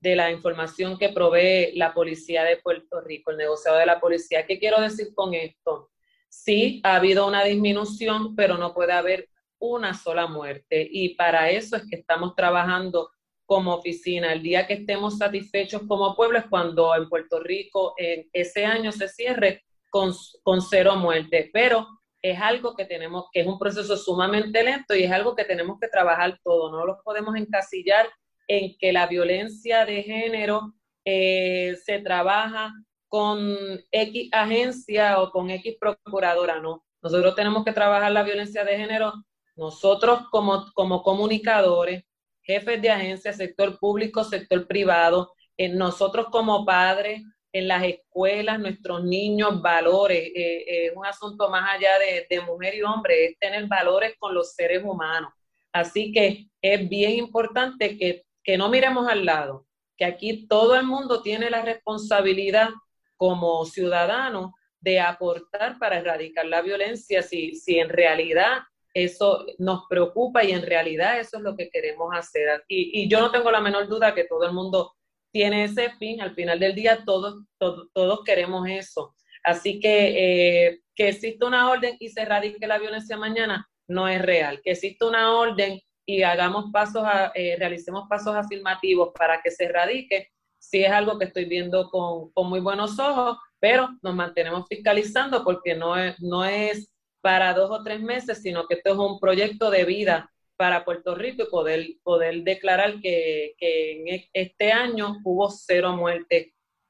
de la información que provee la policía de Puerto Rico, el negociado de la policía. ¿Qué quiero decir con esto? Sí, ha habido una disminución, pero no puede haber una sola muerte. Y para eso es que estamos trabajando como oficina. El día que estemos satisfechos como pueblo es cuando en Puerto Rico en ese año se cierre con, con cero muertes. Pero es algo que tenemos, que es un proceso sumamente lento y es algo que tenemos que trabajar todo. No los podemos encasillar en que la violencia de género eh, se trabaja con X agencia o con X procuradora, no. Nosotros tenemos que trabajar la violencia de género nosotros como, como comunicadores, jefes de agencia, sector público, sector privado, nosotros como padres, en las escuelas, nuestros niños, valores, eh, es un asunto más allá de, de, mujer y hombre, es tener valores con los seres humanos. Así que es bien importante que, que no miremos al lado, que aquí todo el mundo tiene la responsabilidad como ciudadano de aportar para erradicar la violencia si, si en realidad eso nos preocupa y en realidad eso es lo que queremos hacer. Y, y yo no tengo la menor duda que todo el mundo tiene ese fin, al final del día todos, todos, todos queremos eso. Así que eh, que exista una orden y se erradique la violencia mañana no es real. Que exista una orden y hagamos pasos, a, eh, realicemos pasos afirmativos para que se erradique, sí es algo que estoy viendo con, con muy buenos ojos, pero nos mantenemos fiscalizando porque no es, no es para dos o tres meses, sino que esto es un proyecto de vida para Puerto Rico y poder, poder declarar que, que en e, este año hubo cero muertes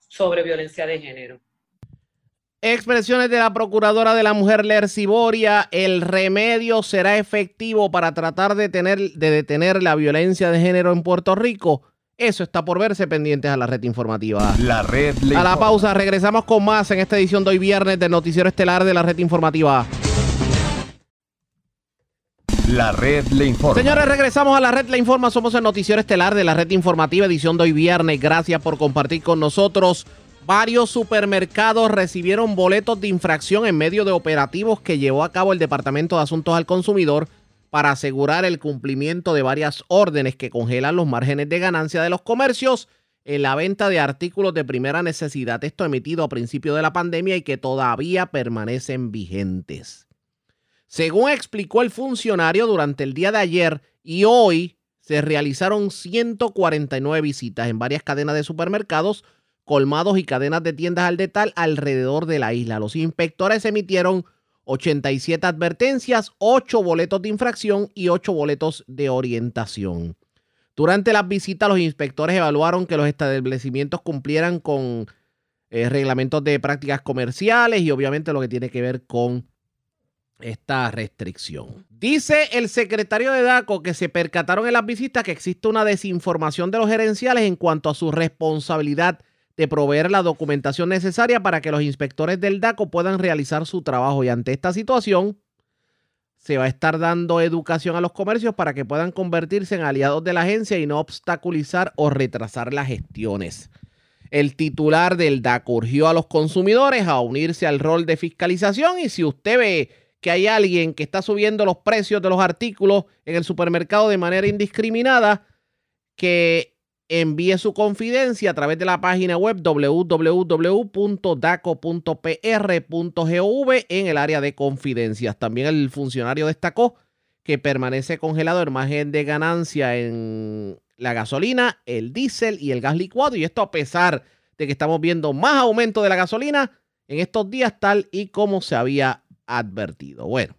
sobre violencia de género. Expresiones de la Procuradora de la Mujer Lercy Boria, el remedio será efectivo para tratar de, tener, de detener la violencia de género en Puerto Rico. Eso está por verse pendientes a la red informativa. La red. A la pausa, regresamos con más en esta edición de hoy viernes del Noticiero Estelar de la red informativa. La red le informa. Señores, regresamos a la red le informa. Somos el noticiero estelar de la red informativa, edición de hoy viernes. Gracias por compartir con nosotros. Varios supermercados recibieron boletos de infracción en medio de operativos que llevó a cabo el Departamento de Asuntos al Consumidor para asegurar el cumplimiento de varias órdenes que congelan los márgenes de ganancia de los comercios en la venta de artículos de primera necesidad. Esto emitido a principio de la pandemia y que todavía permanecen vigentes. Según explicó el funcionario durante el día de ayer y hoy, se realizaron 149 visitas en varias cadenas de supermercados, colmados y cadenas de tiendas al detal alrededor de la isla. Los inspectores emitieron 87 advertencias, 8 boletos de infracción y 8 boletos de orientación. Durante las visitas, los inspectores evaluaron que los establecimientos cumplieran con eh, reglamentos de prácticas comerciales y obviamente lo que tiene que ver con esta restricción. Dice el secretario de DACO que se percataron en las visitas que existe una desinformación de los gerenciales en cuanto a su responsabilidad de proveer la documentación necesaria para que los inspectores del DACO puedan realizar su trabajo. Y ante esta situación, se va a estar dando educación a los comercios para que puedan convertirse en aliados de la agencia y no obstaculizar o retrasar las gestiones. El titular del DACO urgió a los consumidores a unirse al rol de fiscalización y si usted ve que hay alguien que está subiendo los precios de los artículos en el supermercado de manera indiscriminada, que envíe su confidencia a través de la página web www.daco.pr.gov en el área de confidencias. También el funcionario destacó que permanece congelado el margen de ganancia en la gasolina, el diésel y el gas licuado. Y esto a pesar de que estamos viendo más aumento de la gasolina en estos días tal y como se había advertido. Bueno.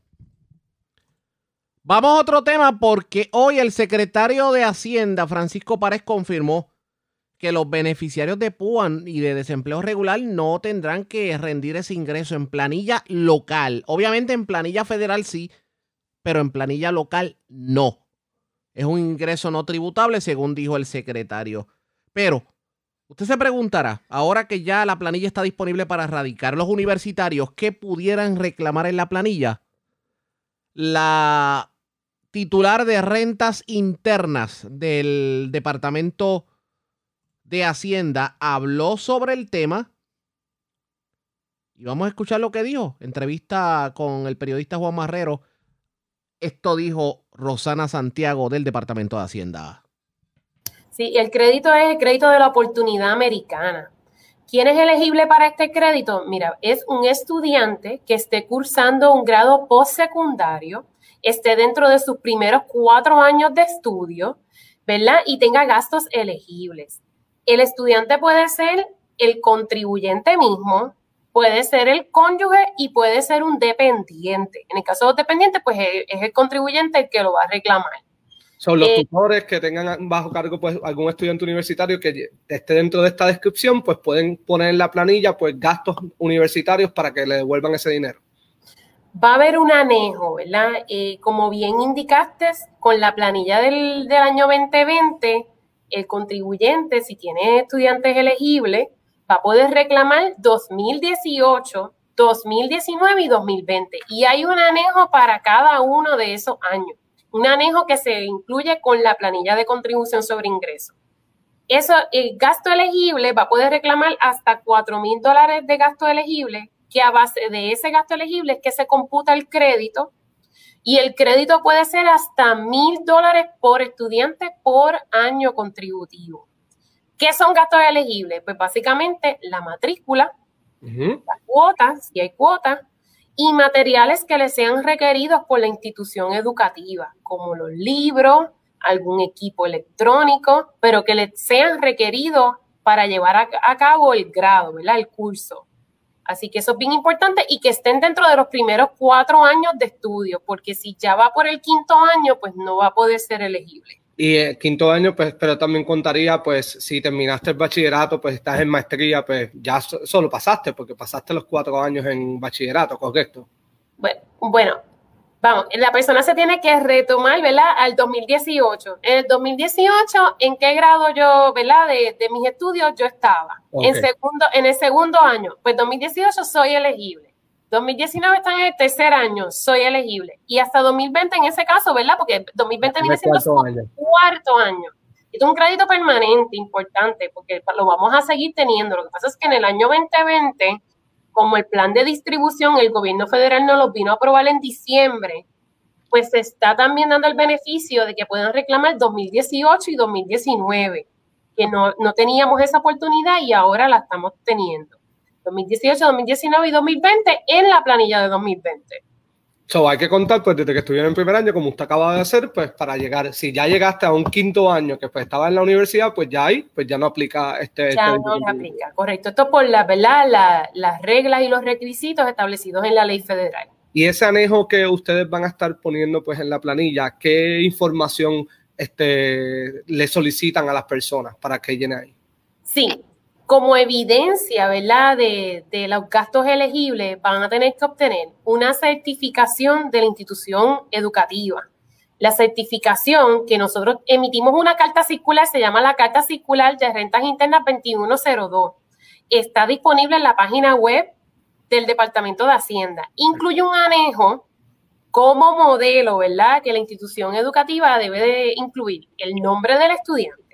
Vamos a otro tema porque hoy el secretario de Hacienda, Francisco Párez, confirmó que los beneficiarios de PUAN y de desempleo regular no tendrán que rendir ese ingreso en planilla local. Obviamente en planilla federal sí, pero en planilla local no. Es un ingreso no tributable, según dijo el secretario. Pero Usted se preguntará, ahora que ya la planilla está disponible para erradicar los universitarios, ¿qué pudieran reclamar en la planilla? La titular de rentas internas del Departamento de Hacienda, habló sobre el tema. Y vamos a escuchar lo que dijo. Entrevista con el periodista Juan Marrero. Esto dijo Rosana Santiago del Departamento de Hacienda. Sí, el crédito es el crédito de la oportunidad americana. ¿Quién es elegible para este crédito? Mira, es un estudiante que esté cursando un grado postsecundario, esté dentro de sus primeros cuatro años de estudio, ¿verdad? Y tenga gastos elegibles. El estudiante puede ser el contribuyente mismo, puede ser el cónyuge y puede ser un dependiente. En el caso de los dependientes, pues es el contribuyente el que lo va a reclamar. Son los eh, tutores que tengan bajo cargo pues algún estudiante universitario que esté dentro de esta descripción, pues pueden poner en la planilla pues gastos universitarios para que le devuelvan ese dinero. Va a haber un anejo, ¿verdad? Eh, como bien indicaste, con la planilla del, del año 2020, el contribuyente, si tiene estudiantes elegibles, va a poder reclamar 2018, 2019 y 2020. Y hay un anejo para cada uno de esos años un anejo que se incluye con la planilla de contribución sobre ingreso. Eso, el gasto elegible va a poder reclamar hasta 4 mil dólares de gasto elegible, que a base de ese gasto elegible es que se computa el crédito y el crédito puede ser hasta mil dólares por estudiante por año contributivo. ¿Qué son gastos elegibles? Pues básicamente la matrícula, las cuotas, si hay cuotas, y materiales que le sean requeridos por la institución educativa, como los libros, algún equipo electrónico, pero que le sean requeridos para llevar a, cabo el grado, ¿verdad? El curso. Así que eso es bien importante y que estén dentro de los primeros cuatro años de estudio, porque si ya va por el quinto año, pues no va a poder ser elegible. Y el quinto año, pues, pero también contaría, pues, si terminaste el bachillerato, pues estás en maestría, pues ya solo pasaste, porque pasaste los cuatro años en bachillerato, ¿correcto? Bueno, bueno, vamos, la persona se tiene que retomar, ¿verdad? Al 2018. En el 2018, ¿en qué grado yo, ¿verdad? De, mis estudios yo estaba. En, segundo, en el segundo año, pues 2018 soy elegible. 2019 está en el tercer año, soy elegible. Y hasta 2020 en ese caso, ¿verdad? Porque 2020 viene siendo su cuarto año. Y es un crédito permanente importante porque lo vamos a seguir teniendo. Lo que pasa es que en el año 2020, como el plan de distribución, el gobierno federal no lo vino a aprobar en diciembre, pues se está también dando el beneficio de que puedan reclamar 2018 y 2019, que no, no teníamos esa oportunidad y ahora la estamos teniendo. 2018, 2019 y 2020 en la planilla de 2020. So, hay que contar, pues, desde que estuvieron en primer año, como usted acaba de hacer, pues, para llegar, si ya llegaste a un quinto año que pues estaba en la universidad, pues ya ahí, pues ya no aplica este. Ya este no aplica, correcto. Esto por la, ¿verdad? las reglas y los requisitos establecidos en la ley federal. Y ese anejo que ustedes van a estar poniendo, pues, en la planilla, ¿qué información este, le solicitan a las personas para que llenen ahí? Sí, como evidencia, ¿verdad?, de, los gastos elegibles, van a tener que obtener una certificación de la institución educativa. La certificación que nosotros emitimos una carta circular, se llama la Carta Circular de Rentas Internas 2102. Está disponible en la página web del Departamento de Hacienda. Incluye un anejo como modelo, ¿verdad?, que la institución educativa debe de incluir el nombre del estudiante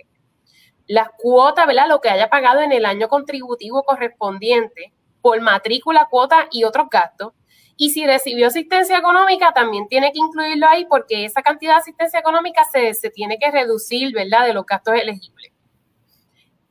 las cuotas, ¿verdad? Lo que haya pagado en el año contributivo correspondiente por matrícula, cuota y otros gastos. Y si recibió asistencia económica, también tiene que incluirlo ahí porque esa cantidad de asistencia económica se, tiene que reducir, ¿verdad? De los gastos elegibles.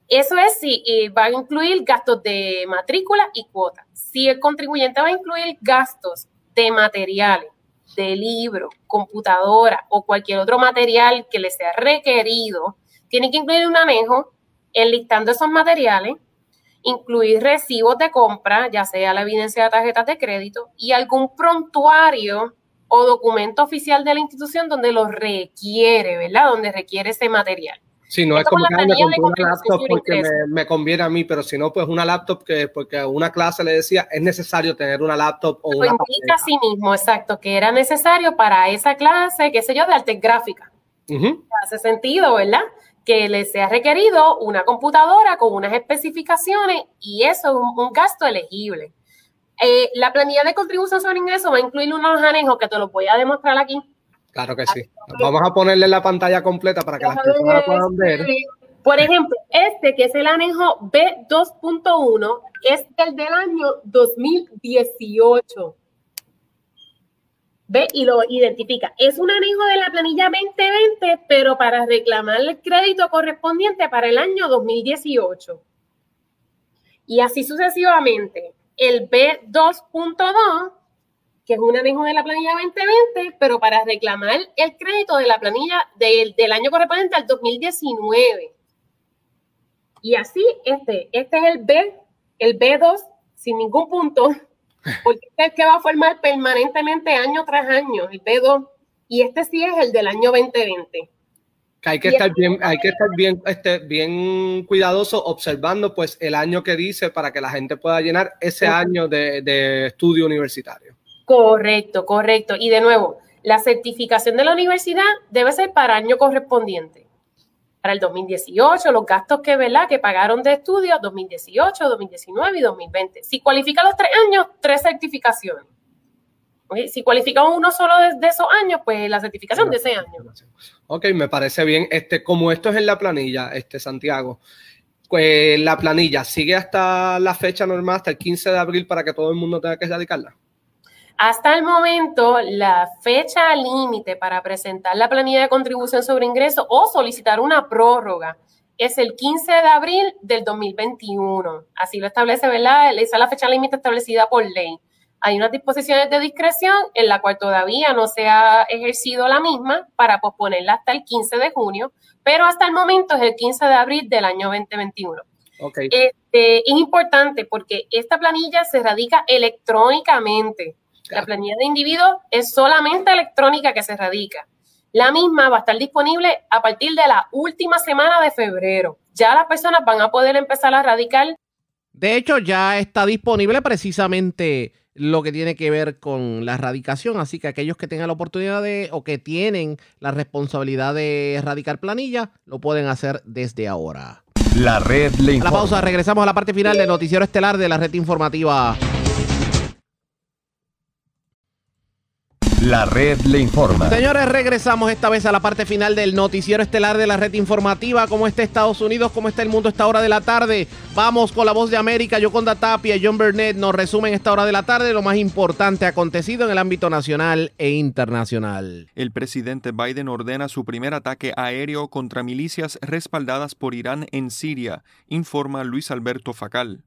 Eso es si eh, va a incluir gastos de matrícula y cuota. Si el contribuyente va a incluir gastos de materiales, de libro, computadora o cualquier otro material que le sea requerido tiene que incluir un anejo enlistando esos materiales, incluir recibos de compra, ya sea la evidencia de tarjetas de crédito, y algún prontuario o documento oficial de la institución donde lo requiere, ¿verdad? Donde requiere ese material. Si no es como que me una laptop porque me, conviene a mí, pero si no, pues una laptop que porque a una clase le decía es necesario tener una laptop o una. indica a sí mismo, exacto, que era necesario para esa clase, qué sé yo, de arte gráfica. Hace sentido, ¿verdad? Que le sea requerido una computadora con unas especificaciones y eso es un, gasto elegible. Eh, la planilla de contribución sobre ingreso va a incluir unos anejos que te los voy a demostrar aquí. Claro que sí. Vamos a ponerle la pantalla completa para que las personas la puedan ver. Por ejemplo, este que es el anejo B2.1 es el del año 2018. Ve y lo identifica. Es un anejo de la planilla 2020, pero para reclamar el crédito correspondiente para el año 2018. Y así sucesivamente. El B2.2, que es un anejo de la planilla 2020, pero para reclamar el crédito de la planilla del, del año correspondiente al 2019. Y así, este, este es el B, el B2, sin ningún punto, porque este es el que va a formar permanentemente año tras año, el B2, y este sí es el del año 2020. hay que estar bien, hay que estar bien, este, bien cuidadoso observando pues el año que dice para que la gente pueda llenar ese año de, de estudio universitario. Correcto, correcto. Y de nuevo, la certificación de la universidad debe ser para año correspondiente para el 2018, los gastos que, ¿verdad? que pagaron de estudio 2018, 2019 y 2020. Si cualifica los tres años, tres certificaciones. Si cualifica uno solo de, esos años, pues la certificación de ese año. Ok, me parece bien. Este, como esto es en la planilla, este Santiago, pues la planilla sigue hasta la fecha normal, hasta el 15 de abril, para que todo el mundo tenga que dedicarla. Hasta el momento, la fecha límite para presentar la planilla de contribución sobre ingresos o solicitar una prórroga es el 15 de abril del 2021. Así lo establece, ¿verdad? Esa es la fecha límite establecida por ley. Hay unas disposiciones de discreción en la cual todavía no se ha ejercido la misma para posponerla hasta el 15 de junio, pero hasta el momento es el 15 de abril del año 2021. Okay. Este, es importante porque esta planilla se radica electrónicamente. La planilla de individuos es solamente electrónica que se radica. La misma va a estar disponible a partir de la última semana de febrero. Ya las personas van a poder empezar a radicar. De hecho, ya está disponible precisamente lo que tiene que ver con la radicación. Así que aquellos que tengan la oportunidad de o que tienen la responsabilidad de radicar planilla, lo pueden hacer desde ahora. La red le informa. A la pausa, regresamos a la parte final del noticiero estelar de la red informativa. La red le informa. Señores, regresamos esta vez a la parte final del noticiero estelar de la red informativa. ¿Cómo está Estados Unidos? ¿Cómo está el mundo a esta hora de la tarde? Vamos con la voz de América. Yoconda Tapia y John Burnett nos resumen esta hora de la tarde lo más importante acontecido en el ámbito nacional e internacional. El presidente Biden ordena su primer ataque aéreo contra milicias respaldadas por Irán en Siria, informa Luis Alberto Facal.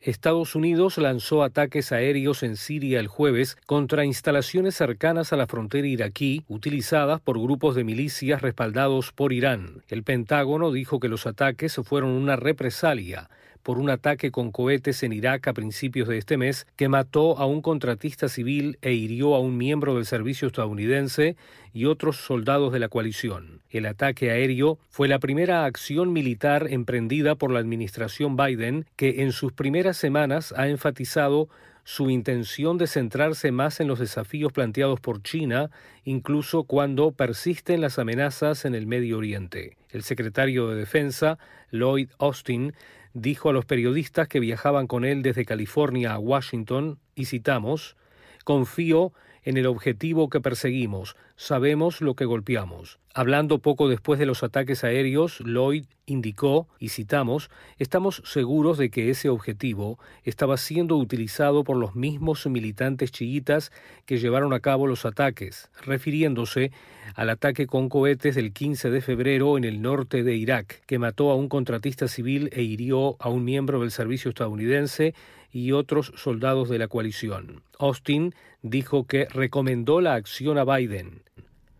Estados Unidos lanzó ataques aéreos en Siria el jueves contra instalaciones cercanas a la frontera iraquí utilizadas por grupos de milicias respaldados por Irán. El Pentágono dijo que los ataques fueron una represalia por un ataque con cohetes en Irak a principios de este mes que mató a un contratista civil e hirió a un miembro del servicio estadounidense y otros soldados de la coalición. El ataque aéreo fue la primera acción militar emprendida por la administración Biden que en sus primeras semanas ha enfatizado su intención de centrarse más en los desafíos planteados por China, incluso cuando persisten las amenazas en el Medio Oriente. El secretario de Defensa, Lloyd Austin, dijo a los periodistas que viajaban con él desde California a Washington, y citamos, Confío en el objetivo que perseguimos, sabemos lo que golpeamos. Hablando poco después de los ataques aéreos, Lloyd indicó, y citamos, estamos seguros de que ese objetivo estaba siendo utilizado por los mismos militantes chiitas que llevaron a cabo los ataques, refiriéndose al ataque con cohetes del 15 de febrero en el norte de Irak, que mató a un contratista civil e hirió a un miembro del servicio estadounidense y otros soldados de la coalición. Austin dijo que recomendó la acción a Biden.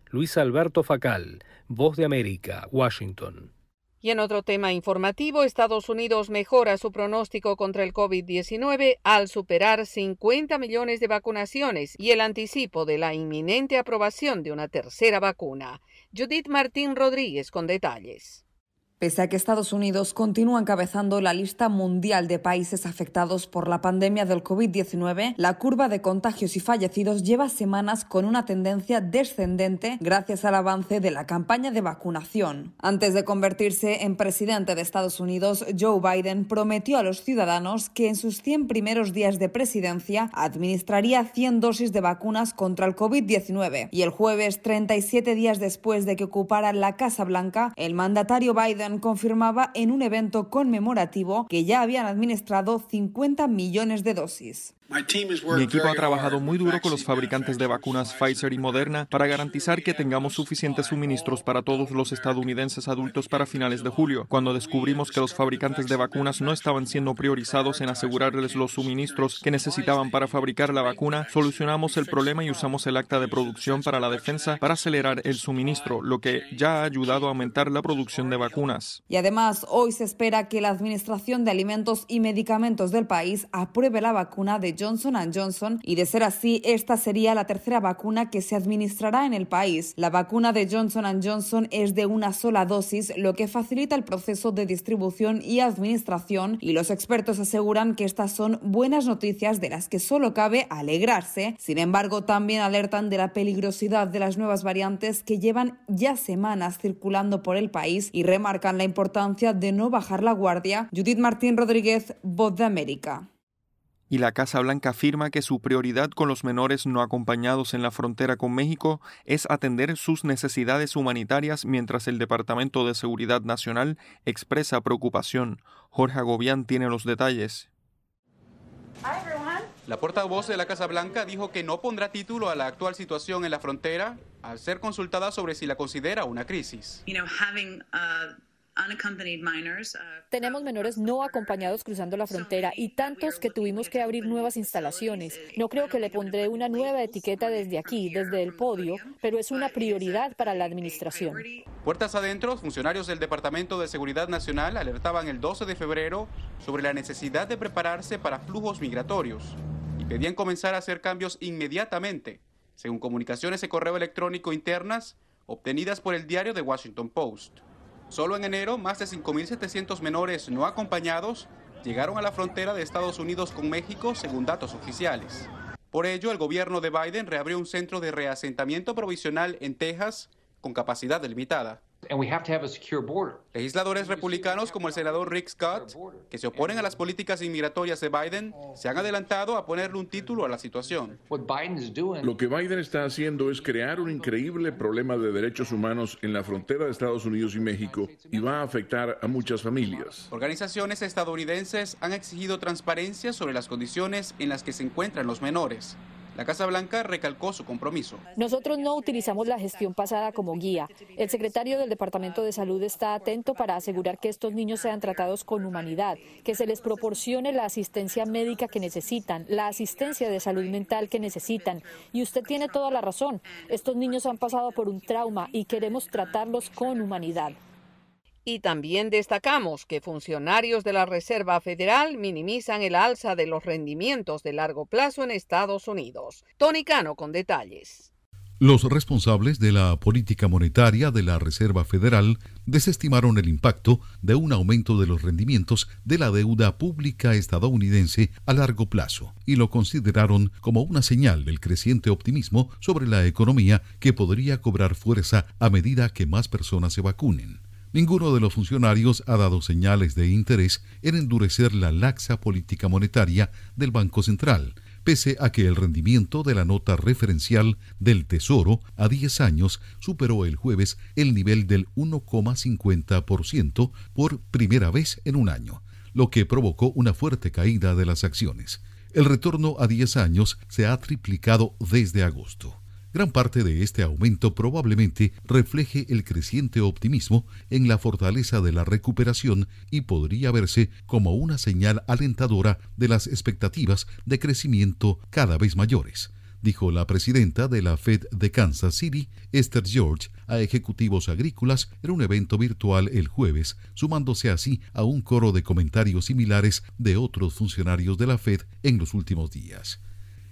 Luis Alberto Facal, Voz de América, Washington. Y en otro tema informativo, Estados Unidos mejora su pronóstico contra el COVID-19 al superar 50 millones de vacunaciones y el anticipo de la inminente aprobación de una tercera vacuna. Judith Martín Rodríguez con detalles. Pese a que Estados Unidos continúa encabezando la lista mundial de países afectados por la pandemia del COVID-19, la curva de contagios y fallecidos lleva semanas con una tendencia descendente gracias al avance de la campaña de vacunación. Antes de convertirse en presidente de Estados Unidos, Joe Biden prometió a los ciudadanos que en sus 100 primeros días de presidencia administraría 100 dosis de vacunas contra el COVID-19. Y el jueves, 37 días después de que ocupara la Casa Blanca, el mandatario Biden confirmaba en un evento conmemorativo que ya habían administrado 50 millones de dosis. Mi equipo ha trabajado muy duro con los fabricantes de vacunas Pfizer y Moderna para garantizar que tengamos suficientes suministros para todos los estadounidenses adultos para finales de julio. Cuando descubrimos que los fabricantes de vacunas no estaban siendo priorizados en asegurarles los suministros que necesitaban para fabricar la vacuna, solucionamos el problema y usamos el acta de producción para la defensa para acelerar el suministro, lo que ya ha ayudado a aumentar la producción de vacunas. Y además, hoy se espera que la Administración de Alimentos y Medicamentos del país apruebe la vacuna de Johnson Johnson y de ser así, esta sería la tercera vacuna que se administrará en el país. La vacuna de Johnson Johnson es de una sola dosis, lo que facilita el proceso de distribución y administración y los expertos aseguran que estas son buenas noticias de las que solo cabe alegrarse. Sin embargo, también alertan de la peligrosidad de las nuevas variantes que llevan ya semanas circulando por el país y remarcan la importancia de no bajar la guardia. Judith Martín Rodríguez, Voz de América y la Casa Blanca afirma que su prioridad con los menores no acompañados en la frontera con México es atender sus necesidades humanitarias mientras el Departamento de Seguridad Nacional expresa preocupación. Jorge Agobián tiene los detalles. La portavoz de la Casa Blanca dijo que no pondrá título a la actual situación en la frontera al ser consultada sobre si la considera una crisis. Uh, Tenemos menores no acompañados cruzando la frontera y tantos que tuvimos que abrir nuevas instalaciones. No creo que le pondré una nueva etiqueta desde aquí, desde el podio, pero es una prioridad para la administración. Puertas adentro, funcionarios del Departamento de Seguridad Nacional alertaban el 12 de febrero sobre la necesidad de prepararse para flujos migratorios y pedían comenzar a hacer cambios inmediatamente, según comunicaciones de correo electrónico internas obtenidas por el diario The Washington Post. Solo en enero, más de 5.700 menores no acompañados llegaron a la frontera de Estados Unidos con México, según datos oficiales. Por ello, el gobierno de Biden reabrió un centro de reasentamiento provisional en Texas con capacidad delimitada. Legisladores republicanos como el senador Rick Scott, que se oponen a las políticas inmigratorias de Biden, se han adelantado a ponerle un título a la situación. Lo que Biden está haciendo es crear un increíble problema de derechos humanos en la frontera de Estados Unidos y México y va a afectar a muchas familias. Organizaciones estadounidenses han exigido transparencia sobre las condiciones en las que se encuentran los menores. La Casa Blanca recalcó su compromiso. Nosotros no utilizamos la gestión pasada como guía. El secretario del Departamento de Salud está atento para asegurar que estos niños sean tratados con humanidad, que se les proporcione la asistencia médica que necesitan, la asistencia de salud mental que necesitan. Y usted tiene toda la razón. Estos niños han pasado por un trauma y queremos tratarlos con humanidad. Y también destacamos que funcionarios de la Reserva Federal minimizan el alza de los rendimientos de largo plazo en Estados Unidos. Tony Cano con detalles. Los responsables de la política monetaria de la Reserva Federal desestimaron el impacto de un aumento de los rendimientos de la deuda pública estadounidense a largo plazo y lo consideraron como una señal del creciente optimismo sobre la economía que podría cobrar fuerza a medida que más personas se vacunen. Ninguno de los funcionarios ha dado señales de interés en endurecer la laxa política monetaria del Banco Central, pese a que el rendimiento de la nota referencial del Tesoro a 10 años superó el jueves el nivel del 1,50% por primera vez en un año, lo que provocó una fuerte caída de las acciones. El retorno a 10 años se ha triplicado desde agosto. Gran parte de este aumento probablemente refleje el creciente optimismo en la fortaleza de la recuperación y podría verse como una señal alentadora de las expectativas de crecimiento cada vez mayores, dijo la presidenta de la Fed de Kansas City, Esther George, a ejecutivos agrícolas en un evento virtual el jueves, sumándose así a un coro de comentarios similares de otros funcionarios de la Fed en los últimos días.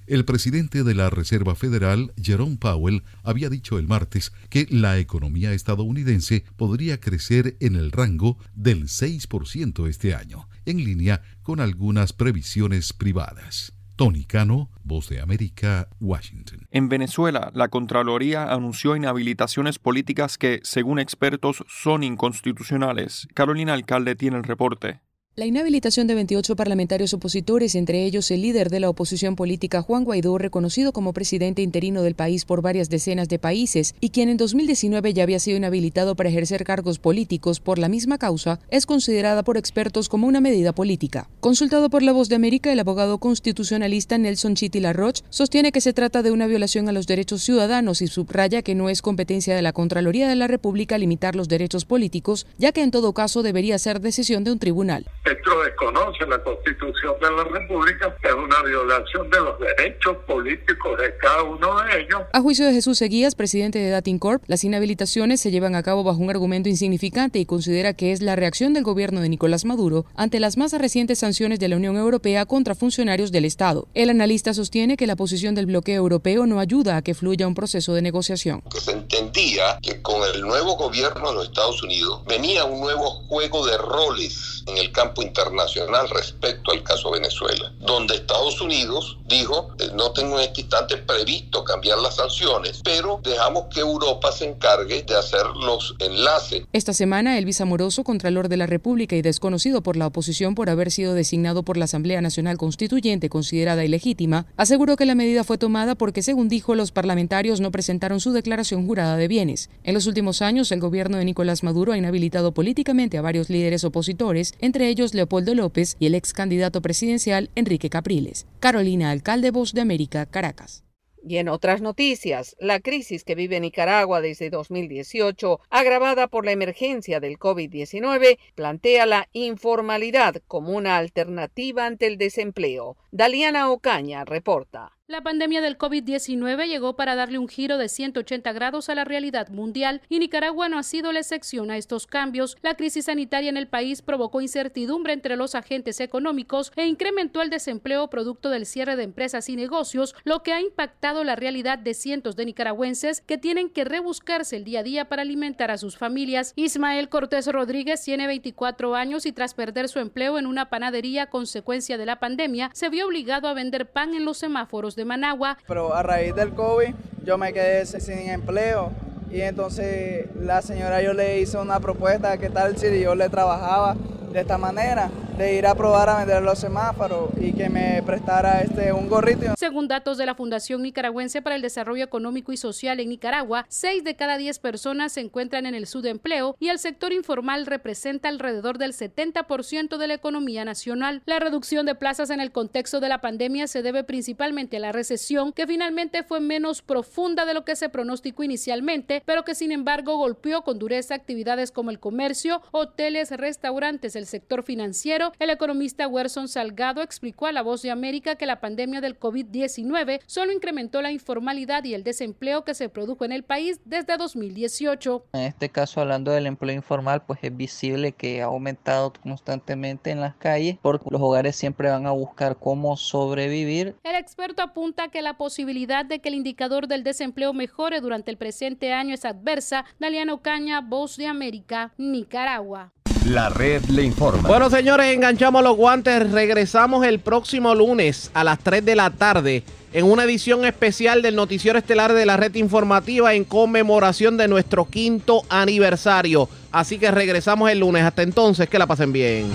El presidente de la Reserva Federal, Jerome Powell, había dicho el martes que la economía estadounidense podría crecer en el rango del 6% este año, en línea con algunas previsiones privadas. Tony Cano, Voz de América, Washington. En Venezuela, la Contraloría anunció inhabilitaciones políticas que, según expertos, son inconstitucionales. Carolina Alcalde tiene el reporte. La inhabilitación de 28 parlamentarios opositores, entre ellos el líder de la oposición política Juan Guaidó, reconocido como presidente interino del país por varias decenas de países y quien en 2019 ya había sido inhabilitado para ejercer cargos políticos por la misma causa, es considerada por expertos como una medida política. Consultado por La Voz de América, el abogado constitucionalista Nelson Chitila Roch sostiene que se trata de una violación a los derechos ciudadanos y subraya que no es competencia de la Contraloría de la República limitar los derechos políticos, ya que en todo caso debería ser decisión de un tribunal. Petro desconoce la Constitución de la República, es una violación de los derechos políticos de cada uno de ellos. A juicio de Jesús Seguías, presidente de Datincorp, las inhabilitaciones se llevan a cabo bajo un argumento insignificante y considera que es la reacción del gobierno de Nicolás Maduro ante las más recientes sanciones de la Unión Europea contra funcionarios del Estado. El analista sostiene que la posición del bloqueo europeo no ayuda a que fluya un proceso de negociación. Que se entendía que con el nuevo gobierno de los Estados Unidos venía un nuevo juego de roles en el campo internacional respecto al caso Venezuela, donde Estados Unidos dijo, eh, no tengo en este instante previsto cambiar las sanciones, pero dejamos que Europa se encargue de hacer los enlaces. Esta semana, Elvis Amoroso, Contralor de la República y desconocido por la oposición por haber sido designado por la Asamblea Nacional Constituyente considerada ilegítima, aseguró que la medida fue tomada porque, según dijo, los parlamentarios no presentaron su declaración jurada de bienes. En los últimos años, el gobierno de Nicolás Maduro ha inhabilitado políticamente a varios líderes opositores, entre ellos Leopoldo López y el ex candidato presidencial Enrique Capriles. Carolina, alcalde Voz de América, Caracas. Y en otras noticias, la crisis que vive Nicaragua desde 2018, agravada por la emergencia del COVID-19, plantea la informalidad como una alternativa ante el desempleo. Daliana Ocaña reporta. La pandemia del COVID-19 llegó para darle un giro de 180 grados a la realidad mundial y Nicaragua no ha sido la excepción a estos cambios. La crisis sanitaria en el país provocó incertidumbre entre los agentes económicos e incrementó el desempleo producto del cierre de empresas y negocios, lo que ha impactado la realidad de cientos de nicaragüenses que tienen que rebuscarse el día a día para alimentar a sus familias. Ismael Cortés Rodríguez tiene 24 años y tras perder su empleo en una panadería a consecuencia de la pandemia, se vio obligado a vender pan en los semáforos de Managua. Pero a raíz del COVID yo me quedé sin empleo y entonces la señora yo le hice una propuesta, ¿qué tal si yo le trabajaba de esta manera? de ir a probar a vender los semáforos y que me prestara este un gorrito. Según datos de la Fundación Nicaragüense para el Desarrollo Económico y Social en Nicaragua, 6 de cada 10 personas se encuentran en el subempleo y el sector informal representa alrededor del 70% de la economía nacional. La reducción de plazas en el contexto de la pandemia se debe principalmente a la recesión, que finalmente fue menos profunda de lo que se pronosticó inicialmente, pero que sin embargo golpeó con dureza actividades como el comercio, hoteles, restaurantes, el sector financiero, el economista Werson Salgado explicó a La Voz de América que la pandemia del COVID-19 solo incrementó la informalidad y el desempleo que se produjo en el país desde 2018. En este caso, hablando del empleo informal, pues es visible que ha aumentado constantemente en las calles porque los hogares siempre van a buscar cómo sobrevivir. El experto apunta que la posibilidad de que el indicador del desempleo mejore durante el presente año es adversa. Daliano Caña, Voz de América, Nicaragua. La red le informa. Bueno, señores, enganchamos los guantes. Regresamos el próximo lunes a las 3 de la tarde en una edición especial del Noticiero Estelar de la Red Informativa en conmemoración de nuestro quinto aniversario. Así que regresamos el lunes. Hasta entonces, que la pasen bien.